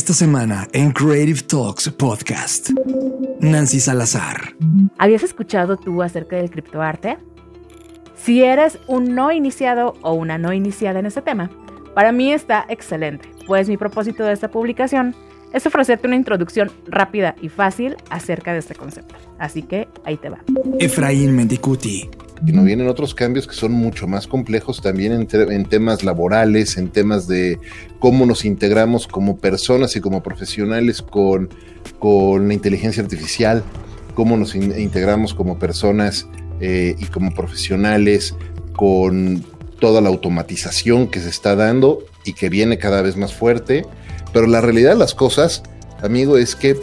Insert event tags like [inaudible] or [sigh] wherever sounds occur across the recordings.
Esta semana en Creative Talks Podcast, Nancy Salazar. ¿Habías escuchado tú acerca del criptoarte? Si eres un no iniciado o una no iniciada en este tema, para mí está excelente, pues mi propósito de esta publicación es ofrecerte una introducción rápida y fácil acerca de este concepto. Así que ahí te va. Efraín Mendicuti, nos vienen otros cambios que son mucho más complejos también en, temas laborales, en temas de cómo nos integramos como personas y como profesionales con, con la inteligencia artificial, cómo nos integramos como personas eh, y como profesionales con toda la automatización que se está dando y que viene cada vez más fuerte. Pero la realidad de las cosas, amigo, es que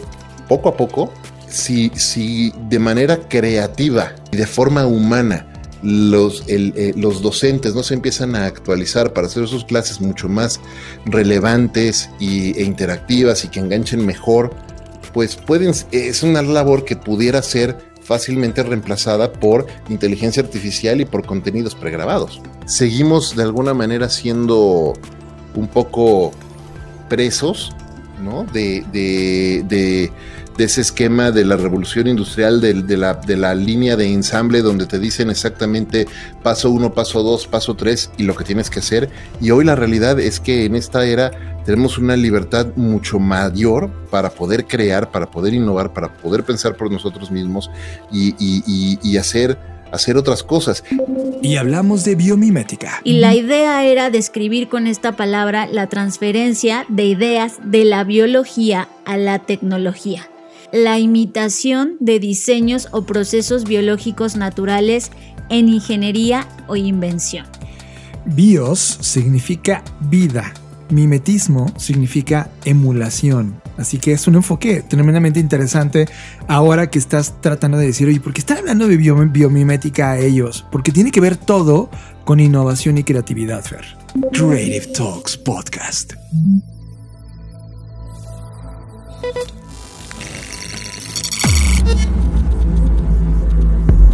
poco a poco si, si, de manera creativa y de forma humana los, eh, los docentes no se empiezan a actualizar para hacer sus clases mucho más relevantes y, e interactivas y que enganchen mejor, pues pueden, es una labor que pudiera ser fácilmente reemplazada por inteligencia artificial y por contenidos pregrabados. Seguimos de alguna manera siendo un poco presos ¿no? de, de de ese esquema de la revolución industrial, de, la, de, la, línea de ensamble donde te dicen exactamente paso uno, paso dos, paso tres y lo que tienes que hacer. Y hoy la realidad es que en esta era tenemos una libertad mucho mayor para poder crear, para poder innovar, para poder pensar por nosotros mismos y, y hacer hacer otras cosas. Y hablamos de biomimética. Y la idea era describir con esta palabra la transferencia de ideas de la biología a la tecnología la imitación de diseños o procesos biológicos naturales en ingeniería o invención. Bios significa vida, mimetismo significa emulación. Así que es un enfoque tremendamente interesante ahora que estás tratando de decir, oye, ¿por qué están hablando de biomimética a ellos? Porque tiene que ver todo con innovación y creatividad, Fer. Creative Talks Podcast.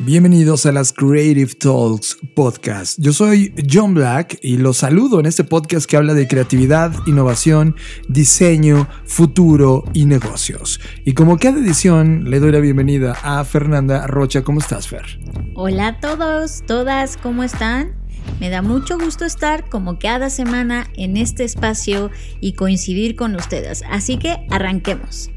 Bienvenidos a las Creative Talks Podcast. Yo soy John Black y los saludo en este podcast que habla de creatividad, innovación, diseño, futuro y negocios. Y como cada edición, le doy la bienvenida a Fernanda Rocha. ¿Cómo estás, Fer? Hola a todos, todas, ¿cómo están? Me da mucho gusto estar como cada semana en este espacio y coincidir con ustedes. Así que arranquemos.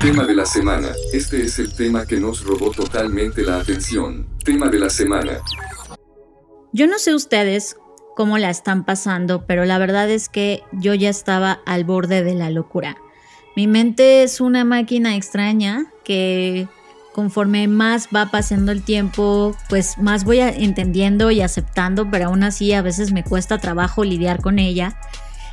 Tema de la semana. Este es el tema que nos robó totalmente la atención. Tema de la semana. Yo no sé ustedes cómo la están pasando, pero la verdad es que yo ya estaba al borde de la locura. Mi mente es una máquina extraña que conforme más va pasando el tiempo, pues más voy entendiendo y aceptando, pero aún así a veces me cuesta trabajo lidiar con ella.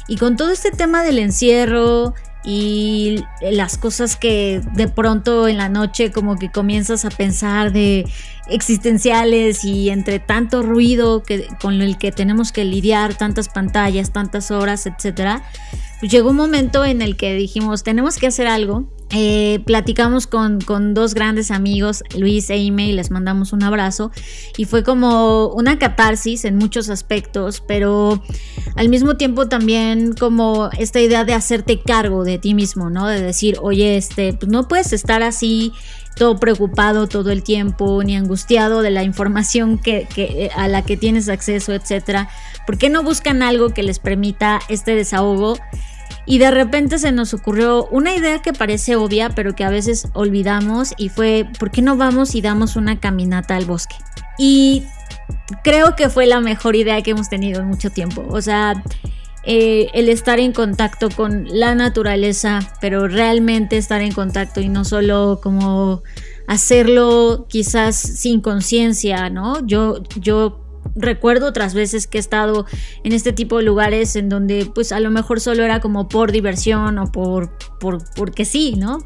Y con todo este tema del encierro y las cosas que de pronto en la noche como que comienzas a pensar de existenciales y entre tanto ruido que, con el que tenemos que lidiar, tantas pantallas, tantas horas, etcétera, llegó un momento en el que dijimos, tenemos que hacer algo eh, platicamos con, dos grandes amigos, Luis e Ime, y les mandamos un abrazo. Y fue como una catarsis en muchos aspectos, pero al mismo tiempo también como esta idea de hacerte cargo de ti mismo, ¿no? De decir, oye, este, pues no puedes estar así todo preocupado todo el tiempo, ni angustiado de la información que, a la que tienes acceso, etcétera. ¿Por qué no buscan algo que les permita este desahogo? Y de repente se nos ocurrió una idea que parece obvia, pero que a veces olvidamos y fue, ¿por qué no vamos y damos una caminata al bosque? Y creo que fue la mejor idea que hemos tenido en mucho tiempo. O sea, eh, el estar en contacto con la naturaleza, pero realmente estar en contacto y no solo como hacerlo quizás sin conciencia, ¿no? Yo, yo recuerdo otras veces que he estado en este tipo de lugares en donde pues a lo mejor solo era como por diversión o por, por porque sí, ¿no?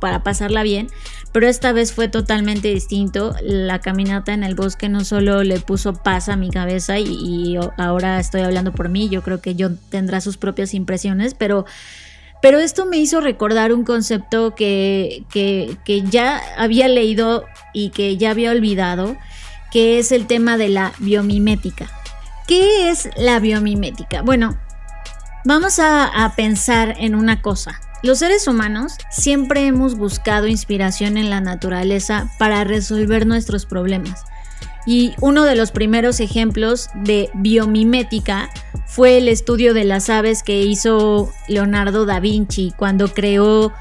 para pasarla bien. Pero esta vez fue totalmente distinto. La caminata en el bosque no solo le puso paz a mi cabeza y, y ahora estoy hablando por mí, yo creo que yo tendrá sus propias impresiones, pero pero esto me hizo recordar un concepto que, que, ya había leído y que ya había olvidado, que es el tema de la biomimética. ¿Qué es la biomimética? Bueno, vamos a, a pensar en una cosa. Los seres humanos siempre hemos buscado inspiración en la naturaleza para resolver nuestros problemas. Y uno de los primeros ejemplos de biomimética fue el estudio de las aves que hizo Leonardo da Vinci cuando creó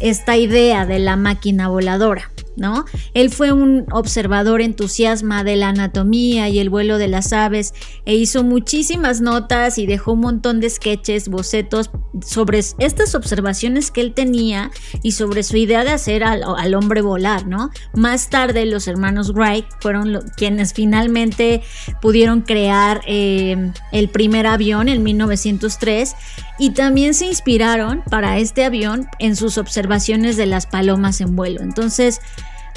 esta idea de la máquina voladora. ¿No? Él fue un observador entusiasma de la anatomía y el vuelo de las aves e hizo muchísimas notas y dejó un montón de sketches, bocetos sobre estas observaciones que él tenía y sobre su idea de hacer al, hombre volar, ¿no? Más tarde los hermanos Wright fueron quienes finalmente pudieron crear eh, el primer avión en 1903 y también se inspiraron para este avión en sus observaciones de las palomas en vuelo. Entonces,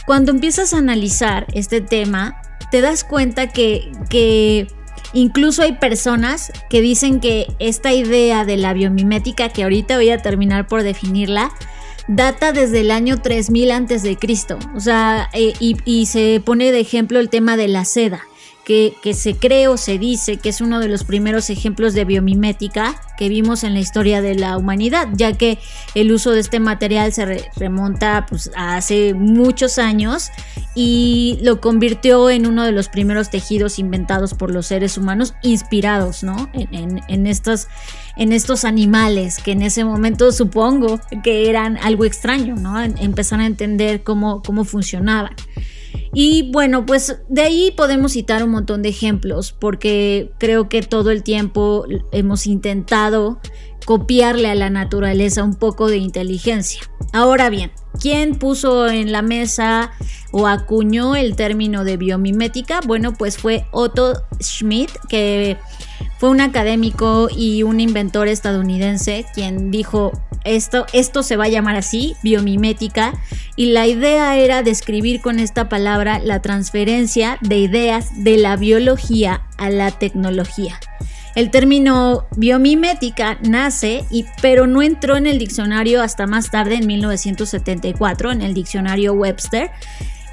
cuando empiezas a analizar este tema, te das cuenta que, incluso hay personas que dicen que esta idea de la biomimética, que ahorita voy a terminar por definirla, data desde el año 3000 antes de Cristo. O sea, eh, y se pone de ejemplo el tema de la seda que, se cree o se dice que es uno de los primeros ejemplos de biomimética que vimos en la historia de la humanidad, ya que el uso de este material se remonta pues, a hace muchos años y lo convirtió en uno de los primeros tejidos inventados por los seres humanos, inspirados ¿no? en, estos, en estos animales que en ese momento supongo que eran algo extraño, ¿no? Empezar a entender cómo, cómo funcionaban. Y bueno, pues de ahí podemos citar un montón de ejemplos, porque creo que todo el tiempo hemos intentado copiarle a la naturaleza un poco de inteligencia. Ahora bien, ¿quién puso en la mesa o acuñó el término de biomimética? Bueno, pues fue Otto Schmidt, que fue un académico y un inventor estadounidense quien dijo esto, esto se va a llamar así, biomimética, y la idea era describir con esta palabra la transferencia de ideas de la biología a la tecnología. El término biomimética nace, y, pero no entró en el diccionario hasta más tarde, en 1974, en el diccionario Webster,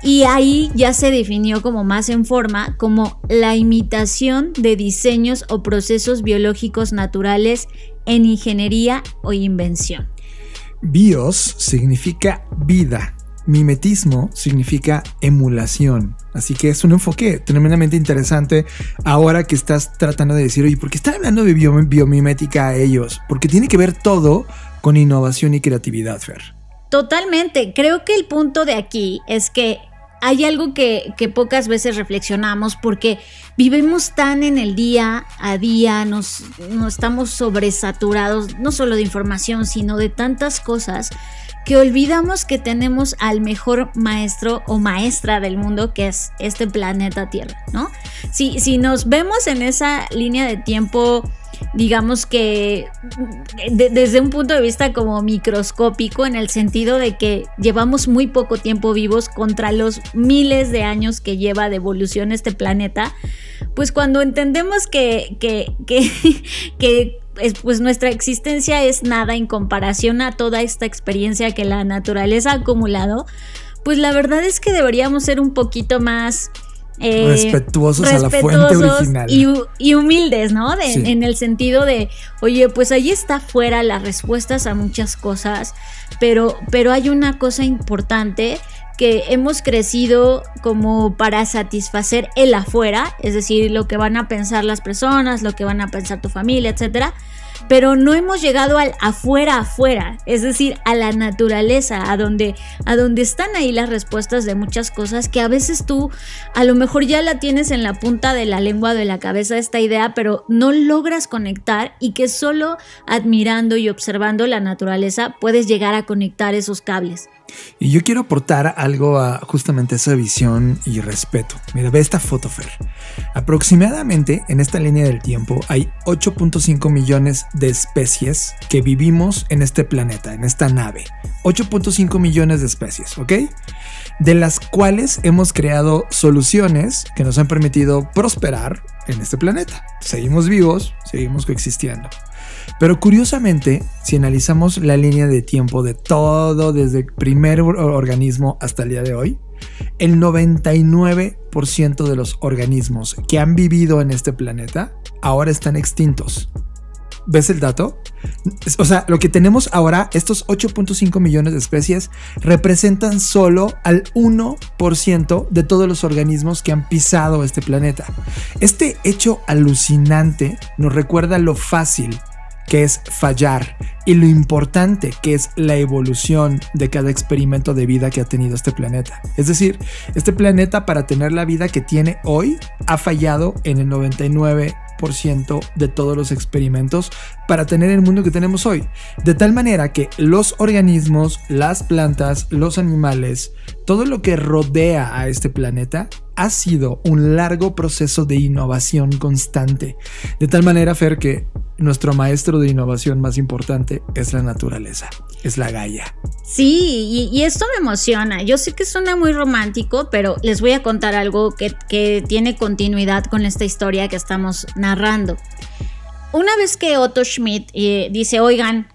y ahí ya se definió como más en forma como la imitación de diseños o procesos biológicos naturales en ingeniería o invención. Bios significa vida. Mimetismo significa emulación. Así que es un enfoque tremendamente interesante ahora que estás tratando de decir, oye, ¿por qué están hablando de biomimética a ellos? Porque tiene que ver todo con innovación y creatividad, Fer. Totalmente. Creo que el punto de aquí es que hay algo que, pocas veces reflexionamos porque vivimos tan en el día a día, nos, nos estamos sobresaturados no solo de información, sino de tantas cosas que olvidamos que tenemos al mejor maestro o maestra del mundo que es este planeta Tierra, ¿no? Si, si nos vemos en esa línea de tiempo digamos que desde un punto de vista como microscópico, en el sentido de que llevamos muy poco tiempo vivos contra los miles de años que lleva de evolución este planeta, pues cuando entendemos que, que, que, [laughs] que pues nuestra existencia es nada en comparación a toda esta experiencia que la naturaleza ha acumulado, pues la verdad es que deberíamos ser un poquito más eh, respetuosos, a la fuente original. Y, humildes, ¿no? En el sentido de, oye, pues ahí está fuera las respuestas a muchas cosas, pero, pero hay una cosa importante que hemos crecido como para satisfacer el afuera, es decir, lo que van a pensar las personas, lo que van a pensar tu familia, etcétera pero no hemos llegado al afuera afuera, es decir, a la naturaleza, a donde, a donde están ahí las respuestas de muchas cosas que a veces tú a lo mejor ya la tienes en la punta de la lengua de la cabeza esta idea, pero no logras conectar y que solo admirando y observando la naturaleza puedes llegar a conectar esos cables. Y yo quiero aportar algo a justamente esa visión y respeto. Mira, ve esta foto, Fer. Aproximadamente en esta línea del tiempo hay 8.5 millones de especies que vivimos en este planeta, en esta nave. 8.5 millones de especies, ¿ok? De las cuales hemos creado soluciones que nos han permitido prosperar en este planeta. Seguimos vivos, seguimos coexistiendo. Pero curiosamente, si analizamos la línea de tiempo de todo desde el primer organismo hasta el día de hoy, el 99% de los organismos que han vivido en este planeta ahora están extintos. ¿Ves el dato? O sea, lo que tenemos ahora, estos 8.5 millones de especies, representan solo al 1% de todos los organismos que han pisado este planeta. Este hecho alucinante nos recuerda lo fácil que es fallar, y lo importante que es la evolución de cada experimento de vida que ha tenido este planeta. Es decir, este planeta para tener la vida que tiene hoy ha fallado en el 99 de todos los experimentos para tener el mundo que tenemos hoy. De tal manera que los organismos, las plantas, los animales, todo lo que rodea a este planeta ha sido un largo proceso de innovación constante. De tal manera, Fer, que nuestro maestro de innovación más importante es la naturaleza, es la Gaia. Sí, y, esto me emociona. Yo sé que suena muy romántico, pero les voy a contar algo que, tiene continuidad con esta historia que estamos narrando. Una vez que Otto Schmidt eh, dice, oigan,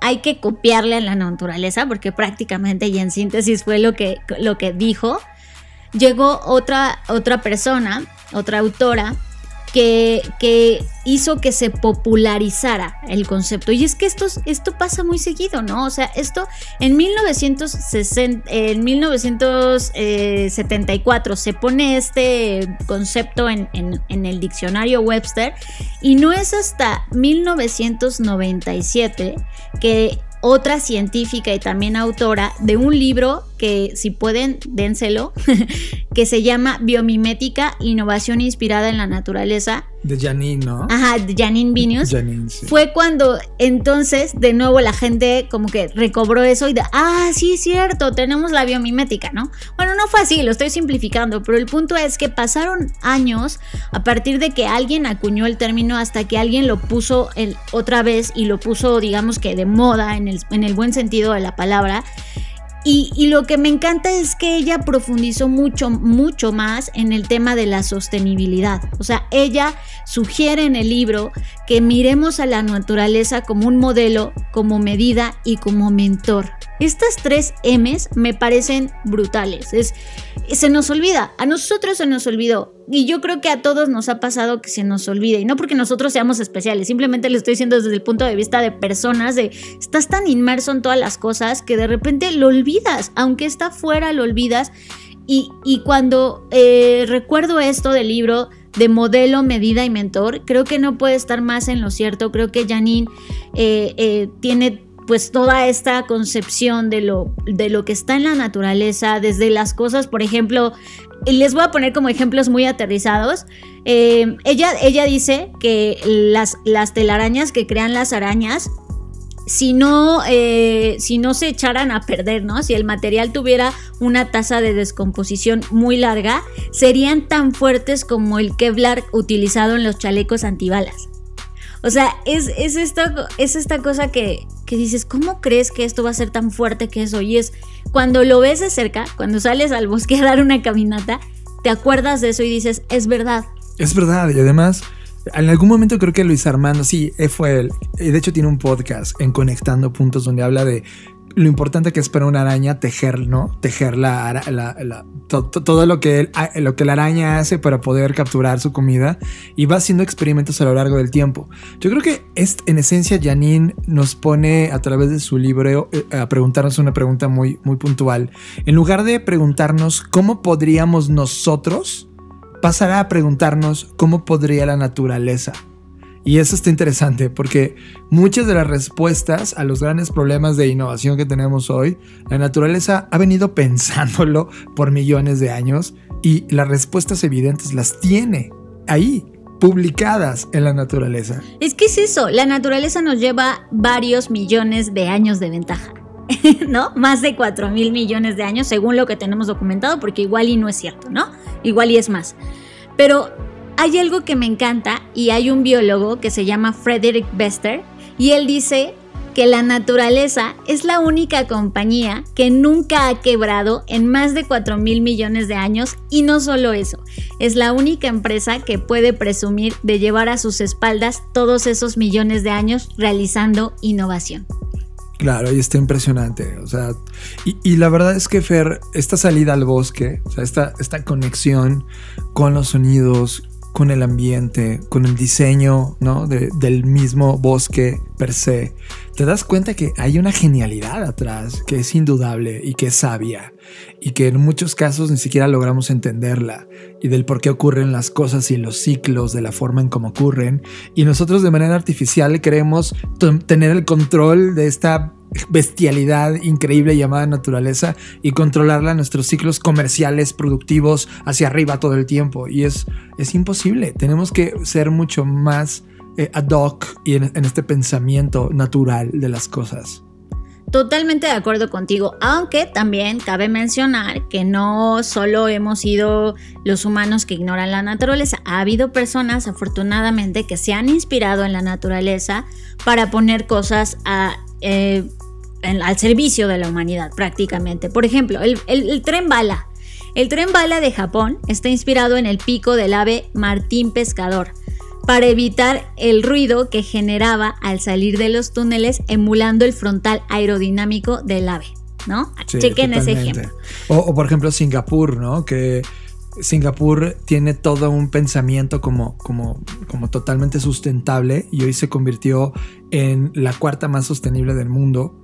hay que copiarle a la naturaleza, porque prácticamente y en síntesis fue lo que, lo que dijo, llegó otra, otra persona, otra autora, que, hizo que se popularizara el concepto. Y es que esto, esto pasa muy seguido, ¿no? O sea, esto en, 1960, en 1974 se pone este concepto en, en el diccionario Webster y no es hasta 1997 que otra científica y también autora de un libro que si pueden, dénselo, [laughs] que se llama Biomimética, Innovación Inspirada en la Naturaleza. De Janine, ¿no? Ajá, de Janine Vinius. Janine, sí. Fue cuando entonces de nuevo la gente como que recobró eso y de, ah, sí, es cierto, tenemos la biomimética, ¿no? Bueno, no fue así, lo estoy simplificando, pero el punto es que pasaron años a partir de que alguien acuñó el término hasta que alguien lo puso otra vez y lo puso, digamos que de moda en el, en el buen sentido de la palabra. Y, lo que me encanta es que ella profundizó mucho, mucho más en el tema de la sostenibilidad. O sea, ella sugiere en el libro que miremos a la naturaleza como un modelo, como medida y como mentor. Estas tres M's me parecen brutales. Es, se nos olvida, a nosotros se nos olvidó. Y yo creo que a todos nos ha pasado que se nos olvide. Y no porque nosotros seamos especiales, simplemente le estoy diciendo desde el punto de vista de personas, de estás tan inmerso en todas las cosas que de repente lo olvidas. Aunque está fuera, lo olvidas. Y, cuando eh, recuerdo esto del libro de modelo, medida y mentor, creo que no puede estar más en lo cierto. Creo que Janine eh, eh, tiene pues toda esta concepción de lo, de lo que está en la naturaleza, desde las cosas, por ejemplo, les voy a poner como ejemplos muy aterrizados. Eh, ella, ella dice que las, las telarañas que crean las arañas si no, eh, si no se echaran a perder, ¿no? Si el material tuviera una tasa de descomposición muy larga, serían tan fuertes como el Kevlar utilizado en los chalecos antibalas. O sea, es, es, esta, es esta cosa que, que dices, ¿cómo crees que esto va a ser tan fuerte que eso? Y es cuando lo ves de cerca, cuando sales al bosque a dar una caminata, te acuerdas de eso y dices, es verdad. Es verdad, y además, en algún momento creo que Luis Armando, sí, fue él, de hecho tiene un podcast en Conectando Puntos donde habla de lo importante que es para una araña tejer, ¿no? Tejer la, todo lo que, lo que la araña hace para poder capturar su comida y va haciendo experimentos a lo largo del tiempo. Yo creo que es, en esencia Janine nos pone a través de su libro eh, a preguntarnos una pregunta muy, muy puntual. En lugar de preguntarnos cómo podríamos nosotros, pasar a preguntarnos cómo podría la naturaleza. Y eso está interesante porque muchas de las respuestas a los grandes problemas de innovación que tenemos hoy, la naturaleza ha venido [laughs] pensándolo por millones de años y las respuestas evidentes las tiene ahí publicadas en la naturaleza. Es que es eso, la naturaleza nos lleva varios millones de años de ventaja. [laughs] ¿no? Más de 4 mil millones de años, según lo que tenemos documentado, porque igual y no es cierto, ¿no? Igual y es más. Pero hay algo que me encanta y hay un biólogo que se llama Frederick Bester y él dice que la naturaleza es la única compañía que nunca ha quebrado en más de 4 mil millones de años y no solo eso, es la única empresa que puede presumir de llevar a sus espaldas todos esos millones de años realizando innovación. Claro, y está impresionante. O sea, y, la verdad es que Fer, esta salida al bosque, o sea, esta, esta conexión con los sonidos, con el ambiente, con el diseño ¿no? del mismo bosque per se, te das cuenta que hay una genialidad atrás que es indudable y que es sabia y que en muchos casos ni siquiera logramos entenderla y del por qué ocurren las cosas y los ciclos de la forma en cómo ocurren y nosotros de manera artificial queremos tener el control de esta bestialidad increíble llamada naturaleza y controlarla en nuestros ciclos comerciales, productivos, hacia arriba todo el tiempo. Y es, es imposible. Tenemos que ser mucho más eh, ad hoc y en, este pensamiento natural de las cosas. Totalmente de acuerdo contigo, aunque también cabe mencionar que no solo hemos sido los humanos que ignoran la naturaleza, ha habido personas afortunadamente que se han inspirado en la naturaleza para poner cosas eh, al servicio de la humanidad prácticamente. Por ejemplo, el, tren bala. El tren bala de Japón está inspirado en el pico del ave martín pescador para evitar el ruido que generaba al salir de los túneles emulando el frontal aerodinámico del ave, ¿no? Chequen ese ejemplo. O, por ejemplo Singapur, ¿no? Que Singapur tiene todo un pensamiento como, como, como totalmente sustentable y hoy se convirtió en la cuarta más sostenible del mundo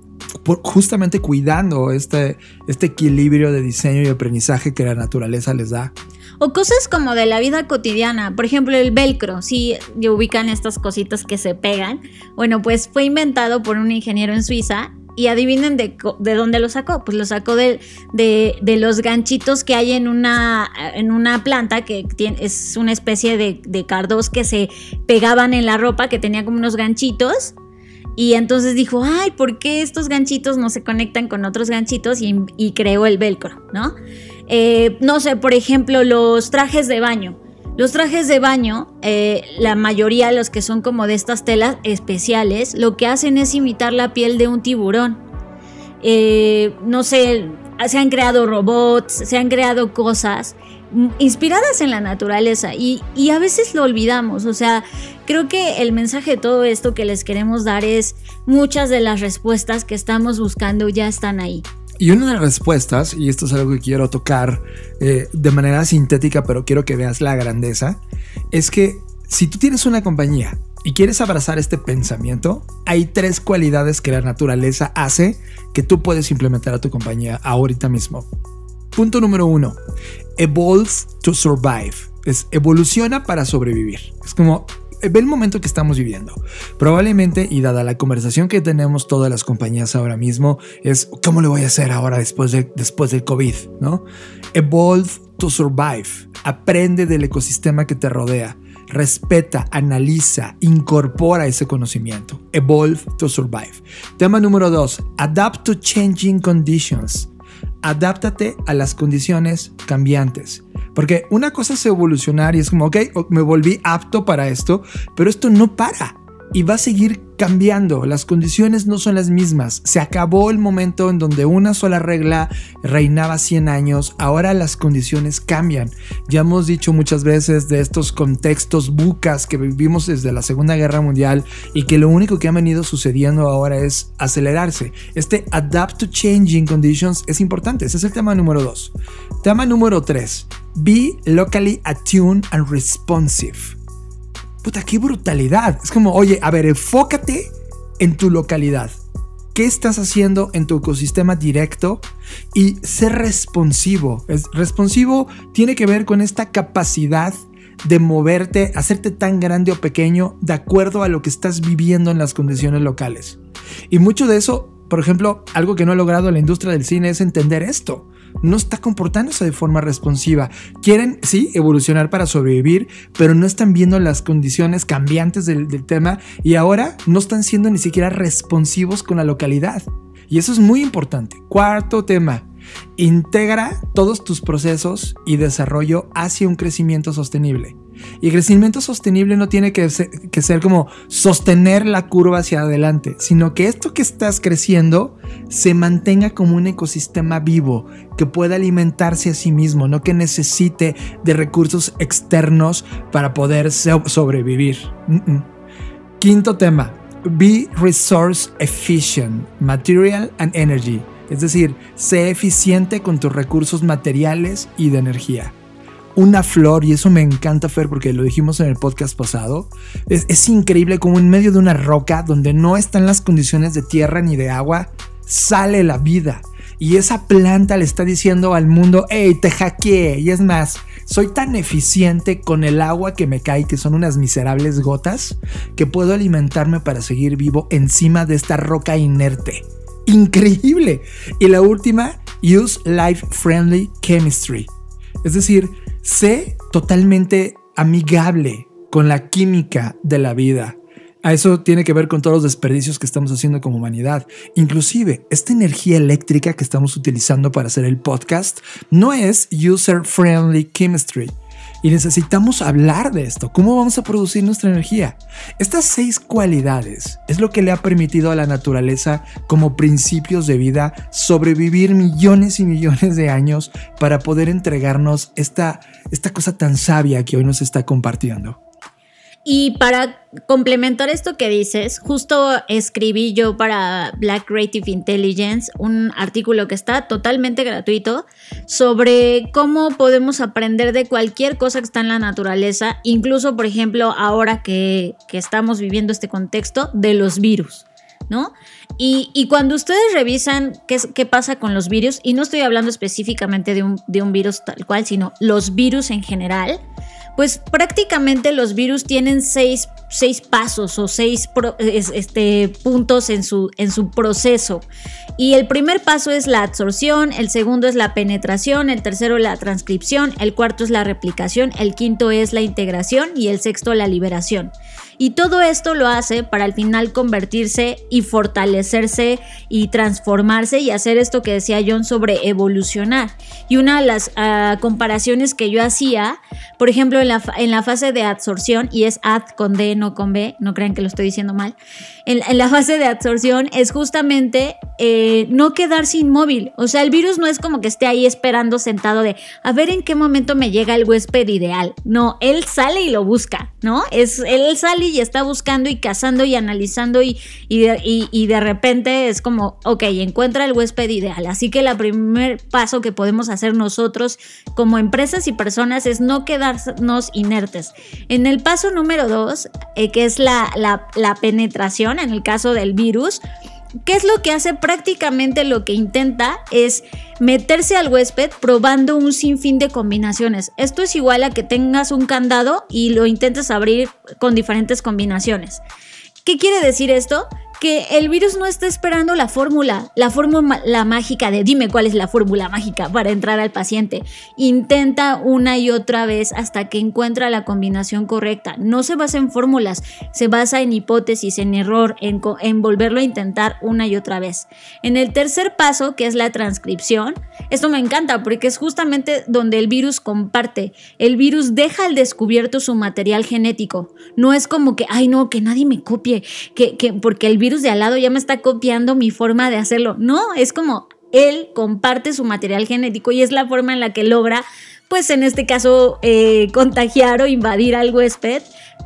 justamente cuidando este, este equilibrio de diseño y aprendizaje que la naturaleza les da. O cosas como de la vida cotidiana, por ejemplo el velcro, si ubican estas cositas que se pegan. Bueno, pues fue inventado por un ingeniero en Suiza y adivinen de, de, dónde lo sacó. Pues lo sacó de, de, los ganchitos que hay en una, en una planta que es una especie de, de cardos que se pegaban en la ropa, que tenía como unos ganchitos. Y entonces dijo, ay, ¿por qué estos ganchitos no se conectan con otros ganchitos? Y, creó el velcro, ¿no? Eh, no sé, por ejemplo, los trajes de baño. Los trajes de baño, eh, la mayoría, los que son como de estas telas especiales, lo que hacen es imitar la piel de un tiburón. Eh, no sé, se han creado robots, se han creado cosas inspiradas en la naturaleza y, y, a veces lo olvidamos. O sea, creo que el mensaje de todo esto que les queremos dar es muchas de las respuestas que estamos buscando ya están ahí. Y una de las respuestas, y esto es algo que quiero tocar eh, de manera sintética, pero quiero que veas la grandeza, es que si tú tienes una compañía y quieres abrazar este pensamiento, hay tres cualidades que la naturaleza hace que tú puedes implementar a tu compañía ahorita mismo. Punto número uno, evolve to survive. Es evoluciona para sobrevivir. Es como, ve el momento que estamos viviendo. Probablemente, y dada la conversación que tenemos todas las compañías ahora mismo, es cómo le voy a hacer ahora después, de, después del COVID, ¿no? Evolve to survive. Aprende del ecosistema que te rodea. Respeta, analiza, incorpora ese conocimiento. Evolve to survive. Tema número dos, adapt to changing conditions adáptate a las condiciones cambiantes. Porque una cosa es evolucionar y es como, ok, me volví apto para esto, pero esto no para y va a seguir cambiando. Las condiciones no son las mismas. Se acabó el momento en donde una sola regla reinaba 100 años. Ahora las condiciones cambian. Ya hemos dicho muchas veces de estos contextos bucas que vivimos desde la Segunda Guerra Mundial y que lo único que ha venido sucediendo ahora es acelerarse. Este adapt to changing conditions es importante. Ese es el tema número 2. Tema número 3. Be locally attuned and responsive puta, qué brutalidad. Es como, oye, a ver, enfócate en tu localidad. ¿Qué estás haciendo en tu ecosistema directo? Y ser responsivo. Es, responsivo tiene que ver con esta capacidad de moverte, hacerte tan grande o pequeño de acuerdo a lo que estás viviendo en las condiciones locales. Y mucho de eso, por ejemplo, algo que no ha logrado la industria del cine es entender esto no está comportándose de forma responsiva. Quieren, sí, evolucionar para sobrevivir, pero no están viendo las condiciones cambiantes del, tema y ahora no están siendo ni siquiera responsivos con la localidad. Y eso es muy importante. Cuarto tema, integra todos tus procesos y desarrollo hacia un crecimiento sostenible. Y el crecimiento sostenible no tiene que ser, como sostener la curva hacia adelante, sino que esto que estás creciendo se mantenga como un ecosistema vivo, que pueda alimentarse a sí mismo, no que necesite de recursos externos para poder sobrevivir. Quinto tema, be resource efficient, material and energy. Es decir, sé eficiente con tus recursos materiales y de energía. Una flor, y eso me encanta, Fer, porque lo dijimos en el podcast pasado, es, es increíble como en medio de una roca donde no están las condiciones de tierra ni de agua, sale la vida. Y esa planta le está diciendo al mundo, hey, te hackeé. Y es más, soy tan eficiente con el agua que me cae, que son unas miserables gotas, que puedo alimentarme para seguir vivo encima de esta roca inerte increíble. Y la última, use life friendly chemistry. Es decir, sé totalmente amigable con la química de la vida. A eso tiene que ver con todos los desperdicios que estamos haciendo como humanidad. Inclusive, esta energía eléctrica que estamos utilizando para hacer el podcast no es user-friendly chemistry. Y necesitamos hablar de esto. ¿Cómo vamos a producir nuestra energía? Estas seis cualidades es lo que le ha permitido a la naturaleza como principios de vida sobrevivir millones y millones de años para poder entregarnos esta, esta cosa tan sabia que hoy nos está compartiendo. Y para complementar esto que dices, justo escribí yo para Black Creative Intelligence un artículo que está totalmente gratuito sobre cómo podemos aprender de cualquier cosa que está en la naturaleza, incluso por ejemplo ahora que, estamos viviendo este contexto de los virus. ¿No? Y, cuando ustedes revisan qué, qué, pasa con los virus, y no estoy hablando específicamente de un, de un virus tal cual, sino los virus en general, pues prácticamente los virus tienen seis, seis pasos o seis este, puntos en su, en su proceso. Y el primer paso es la absorción, el segundo es la penetración, el tercero la transcripción, el cuarto es la replicación, el quinto es la integración y el sexto la liberación. Y todo esto lo hace para al final convertirse y fortalecerse y transformarse y hacer esto que decía John sobre evolucionar. Y una de las uh, comparaciones que yo hacía, por ejemplo, en la, en la fase de absorción, y es ad con D, no con B, no crean que lo estoy diciendo mal, en, en la fase de absorción es justamente eh, no quedarse inmóvil. O sea, el virus no es como que esté ahí esperando sentado de a ver en qué momento me llega el huésped ideal. No, él sale y lo busca, ¿no? Es, él sale y está buscando y cazando y analizando y, y, de, y, y de repente es como, ok, encuentra el huésped ideal. Así que el primer paso que podemos hacer nosotros como empresas y personas es no quedarnos inertes. En el paso número dos, eh, que es la, la penetración, en el caso del virus, ¿Qué es lo que hace? Prácticamente lo que intenta es meterse al huésped probando un sinfín de combinaciones. Esto es igual a que tengas un candado y lo intentes abrir con diferentes combinaciones. ¿Qué quiere decir esto? Que el virus no está esperando la fórmula, la fórmula la mágica de dime cuál es la fórmula mágica para entrar al paciente. Intenta una y otra vez hasta que encuentra la combinación correcta. No se basa en fórmulas, se basa en hipótesis, en error, en, en volverlo a intentar una y otra vez. En el tercer paso, que es la transcripción, esto me encanta porque es justamente donde el virus comparte. El virus deja al descubierto su material genético. No es como que, ay no, que nadie me copie, que, que porque el virus de al lado ya me está copiando mi forma de hacerlo. No, es como él comparte su material genético y es la forma en la que logra, pues en este caso, eh, contagiar o invadir al huésped.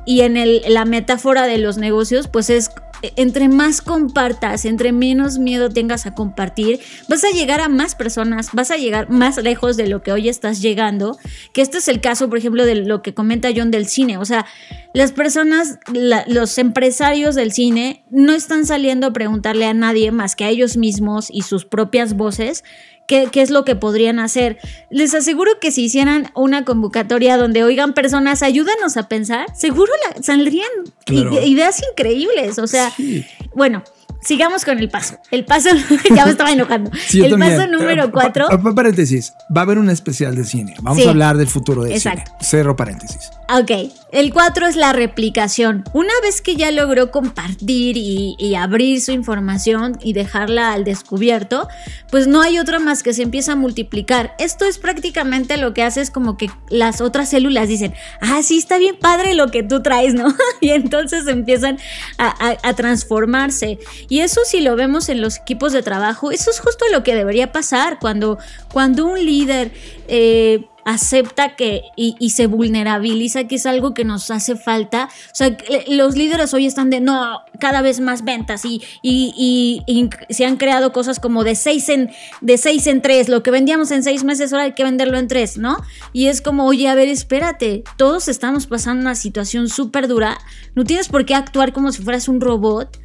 Y en el, la metáfora de los negocios, pues es entre más compartas, entre menos miedo tengas a compartir, vas a llegar a más personas, vas a llegar más lejos de lo que hoy estás llegando. Que este es el caso, por ejemplo, de lo que comenta John del cine. O sea, las personas, los empresarios del cine no están saliendo a preguntarle a nadie más que a ellos mismos y sus propias voces qué, qué, es lo que podrían hacer. Les aseguro que si hicieran una convocatoria donde oigan personas, ayúdanos a pensar, seguro la, saldrían claro. ideas increíbles. O sea, sí. bueno. Sigamos con el paso. El paso, [laughs] ya me estaba enojando. Sí, el también. paso número cuatro. Pa, pa, paréntesis, va a haber un especial de cine. Vamos sí. a hablar del futuro Exacto. cine. Cerro paréntesis. Ok, el 4 es la replicación. Una vez que ya logró compartir y, abrir su información y dejarla al descubierto, pues no hay otra más que se empieza a multiplicar. Esto es prácticamente lo que hace es como que las otras células dicen, ah, sí, está bien padre lo que tú traes, ¿no? [laughs] y entonces empiezan a transformarse. Y eso si lo vemos en los equipos de trabajo, eso es justo lo que debería pasar cuando, cuando un líder... Eh, acepta que y, se vulnerabiliza, que es algo que nos hace falta. O sea, los líderes hoy están de, no, cada vez más ventas y, y, y se han creado cosas como de seis en, de seis en tres, lo que vendíamos en seis meses, ahora hay que venderlo en tres, ¿no? Y es como, oye, a ver, espérate, todos estamos pasando una situación súper dura, no tienes por qué actuar como si fueras un robot.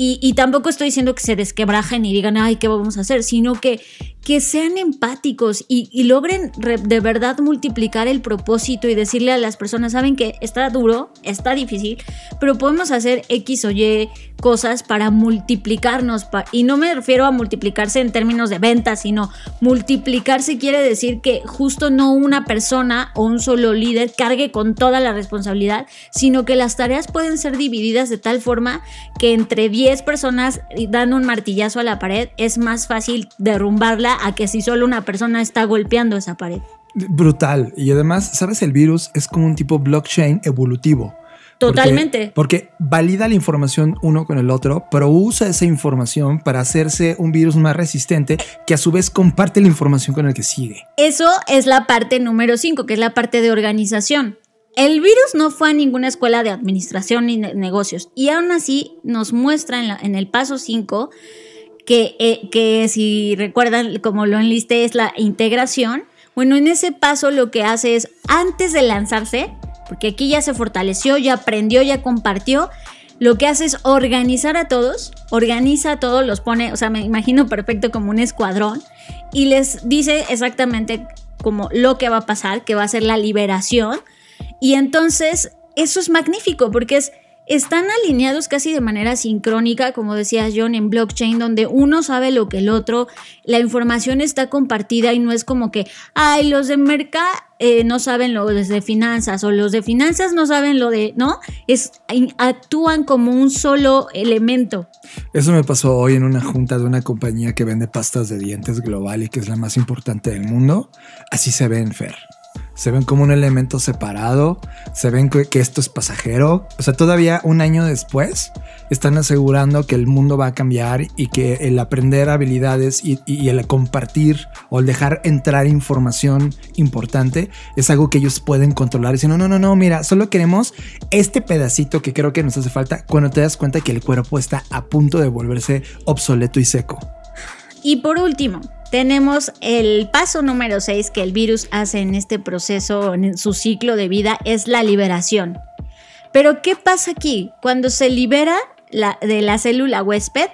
Y, y, tampoco estoy diciendo que se desquebrajen y digan, ay, ¿qué vamos a hacer? Sino que, que sean empáticos y, logren de verdad multiplicar el propósito y decirle a las personas, saben que está duro, está difícil, pero podemos hacer X o Y cosas para multiplicarnos. Y no me refiero a multiplicarse en términos de ventas, sino multiplicarse quiere decir que justo no una persona o un solo líder cargue con toda la responsabilidad, sino que las tareas pueden ser divididas de tal forma que entre 10 personas dando un martillazo a la pared es más fácil derrumbarla a que si solo una persona está golpeando esa pared. Brutal. Y además, ¿sabes? El virus es como un tipo blockchain evolutivo. Totalmente. Porque, porque, valida la información uno con el otro, pero usa esa información para hacerse un virus más resistente que a su vez comparte la información con el que sigue. Eso es la parte número 5, que es la parte de organización. El virus no fue a ninguna escuela de administración ni de negocios y aún así nos muestra en, la, en el paso 5 que, eh, que si recuerdan, como lo enlisté, es la integración. Bueno, en ese paso lo que hace es, antes de lanzarse, porque aquí ya se fortaleció, ya aprendió, ya compartió, lo que hace es organizar a todos, organiza a todos, los pone, o sea, me imagino perfecto como un escuadrón, y les dice exactamente como lo que va a pasar, que va a ser la liberación. Y entonces, eso es magnífico, porque es están alineados casi de manera sincrónica, como decía John, en blockchain, donde uno sabe lo que el otro, la información está compartida y no es como que, ay, los de merca eh, no saben lo de finanzas o los de finanzas no saben lo de, ¿no? Es, actúan como un solo elemento. Eso me pasó hoy en una junta de una compañía que vende pastas de dientes global y que es la más importante del mundo. Así se ve en Fer se ven como un elemento separado, se ven que, que, esto es pasajero. O sea, todavía un año después están asegurando que el mundo va a cambiar y que el aprender habilidades y, el compartir o el dejar entrar información importante es algo que ellos pueden controlar. Dicen, no, no, no, no, mira, solo queremos este pedacito que creo que nos hace falta cuando te das cuenta que el cuerpo está a punto de volverse obsoleto y seco. Y por último, tenemos el paso número 6 que el virus hace en este proceso, en su ciclo de vida, es la liberación. Pero ¿qué pasa aquí? Cuando se libera de la célula huésped,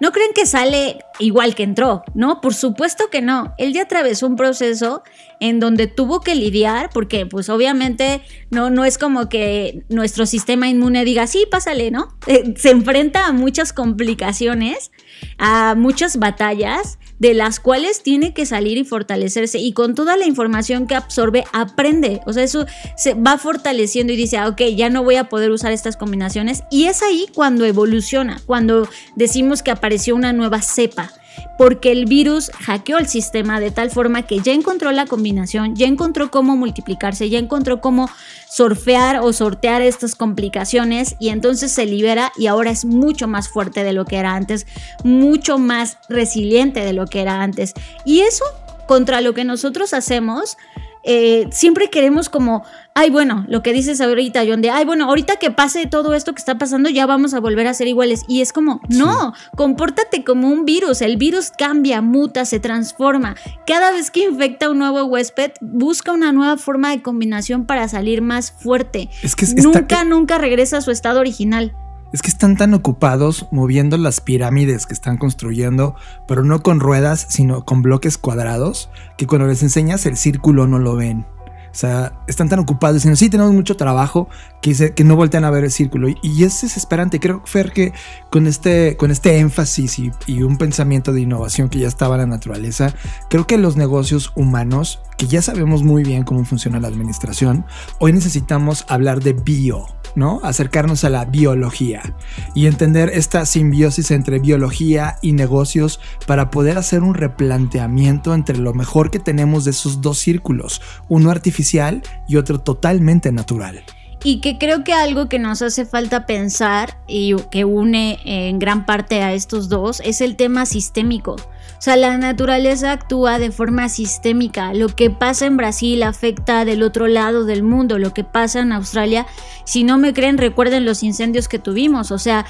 no creen que sale igual que entró, ¿no? Por supuesto que no. Él ya atravesó un proceso en donde tuvo que lidiar, porque pues obviamente no, no es como que nuestro sistema inmune diga, sí, pásale, ¿no? [laughs] Se enfrenta a muchas complicaciones, a muchas batallas, de las cuales tiene que salir y fortalecerse. Y con toda la información que absorbe, aprende. O sea, eso se va fortaleciendo y dice, ah, ok, ya no voy a poder usar estas combinaciones. Y es ahí cuando evoluciona, cuando decimos que apareció una nueva cepa porque el virus hackeó el sistema de tal forma que ya encontró la combinación, ya encontró cómo multiplicarse, ya encontró cómo surfear o sortear estas complicaciones y entonces se libera y ahora es mucho más fuerte de lo que era antes, mucho más resiliente de lo que era antes. Y eso contra lo que nosotros hacemos eh, siempre queremos como, ay, bueno, lo que dices ahorita, John, de, ay, bueno, ahorita que pase todo esto que está pasando, ya vamos a volver a ser iguales. Y es como, sí. no, compórtate como un virus. El virus cambia, muta, se transforma. Cada vez que infecta un nuevo huésped, busca una nueva forma de combinación para salir más fuerte. Es que es, nunca, nunca regresa a su estado original. Es que están tan ocupados moviendo las pirámides que están construyendo, pero no con ruedas, sino con bloques cuadrados, que cuando les enseñas el círculo no lo ven. Sea, están tan ocupados diciendo, sí, tenemos mucho trabajo, que, no voltean a ver el círculo. Y, es desesperante. Creo, Fer, que con este, con este énfasis y, y, un pensamiento de innovación que ya estaba en la naturaleza, creo que los negocios humanos, que ya sabemos muy bien cómo funciona la administración, hoy necesitamos hablar de bio ¿no? Acercarnos a la biología y entender esta simbiosis entre biología y negocios para poder hacer un replanteamiento entre lo mejor que tenemos de esos dos círculos, uno artificial y otro totalmente natural. Y que creo que algo que nos hace falta pensar y que une en gran parte a estos dos es el tema sistémico. O sea, la naturaleza actúa de forma sistémica. Lo que pasa en Brasil afecta del otro lado del mundo. Lo que pasa en Australia, si no me creen, recuerden los incendios que tuvimos. O sea,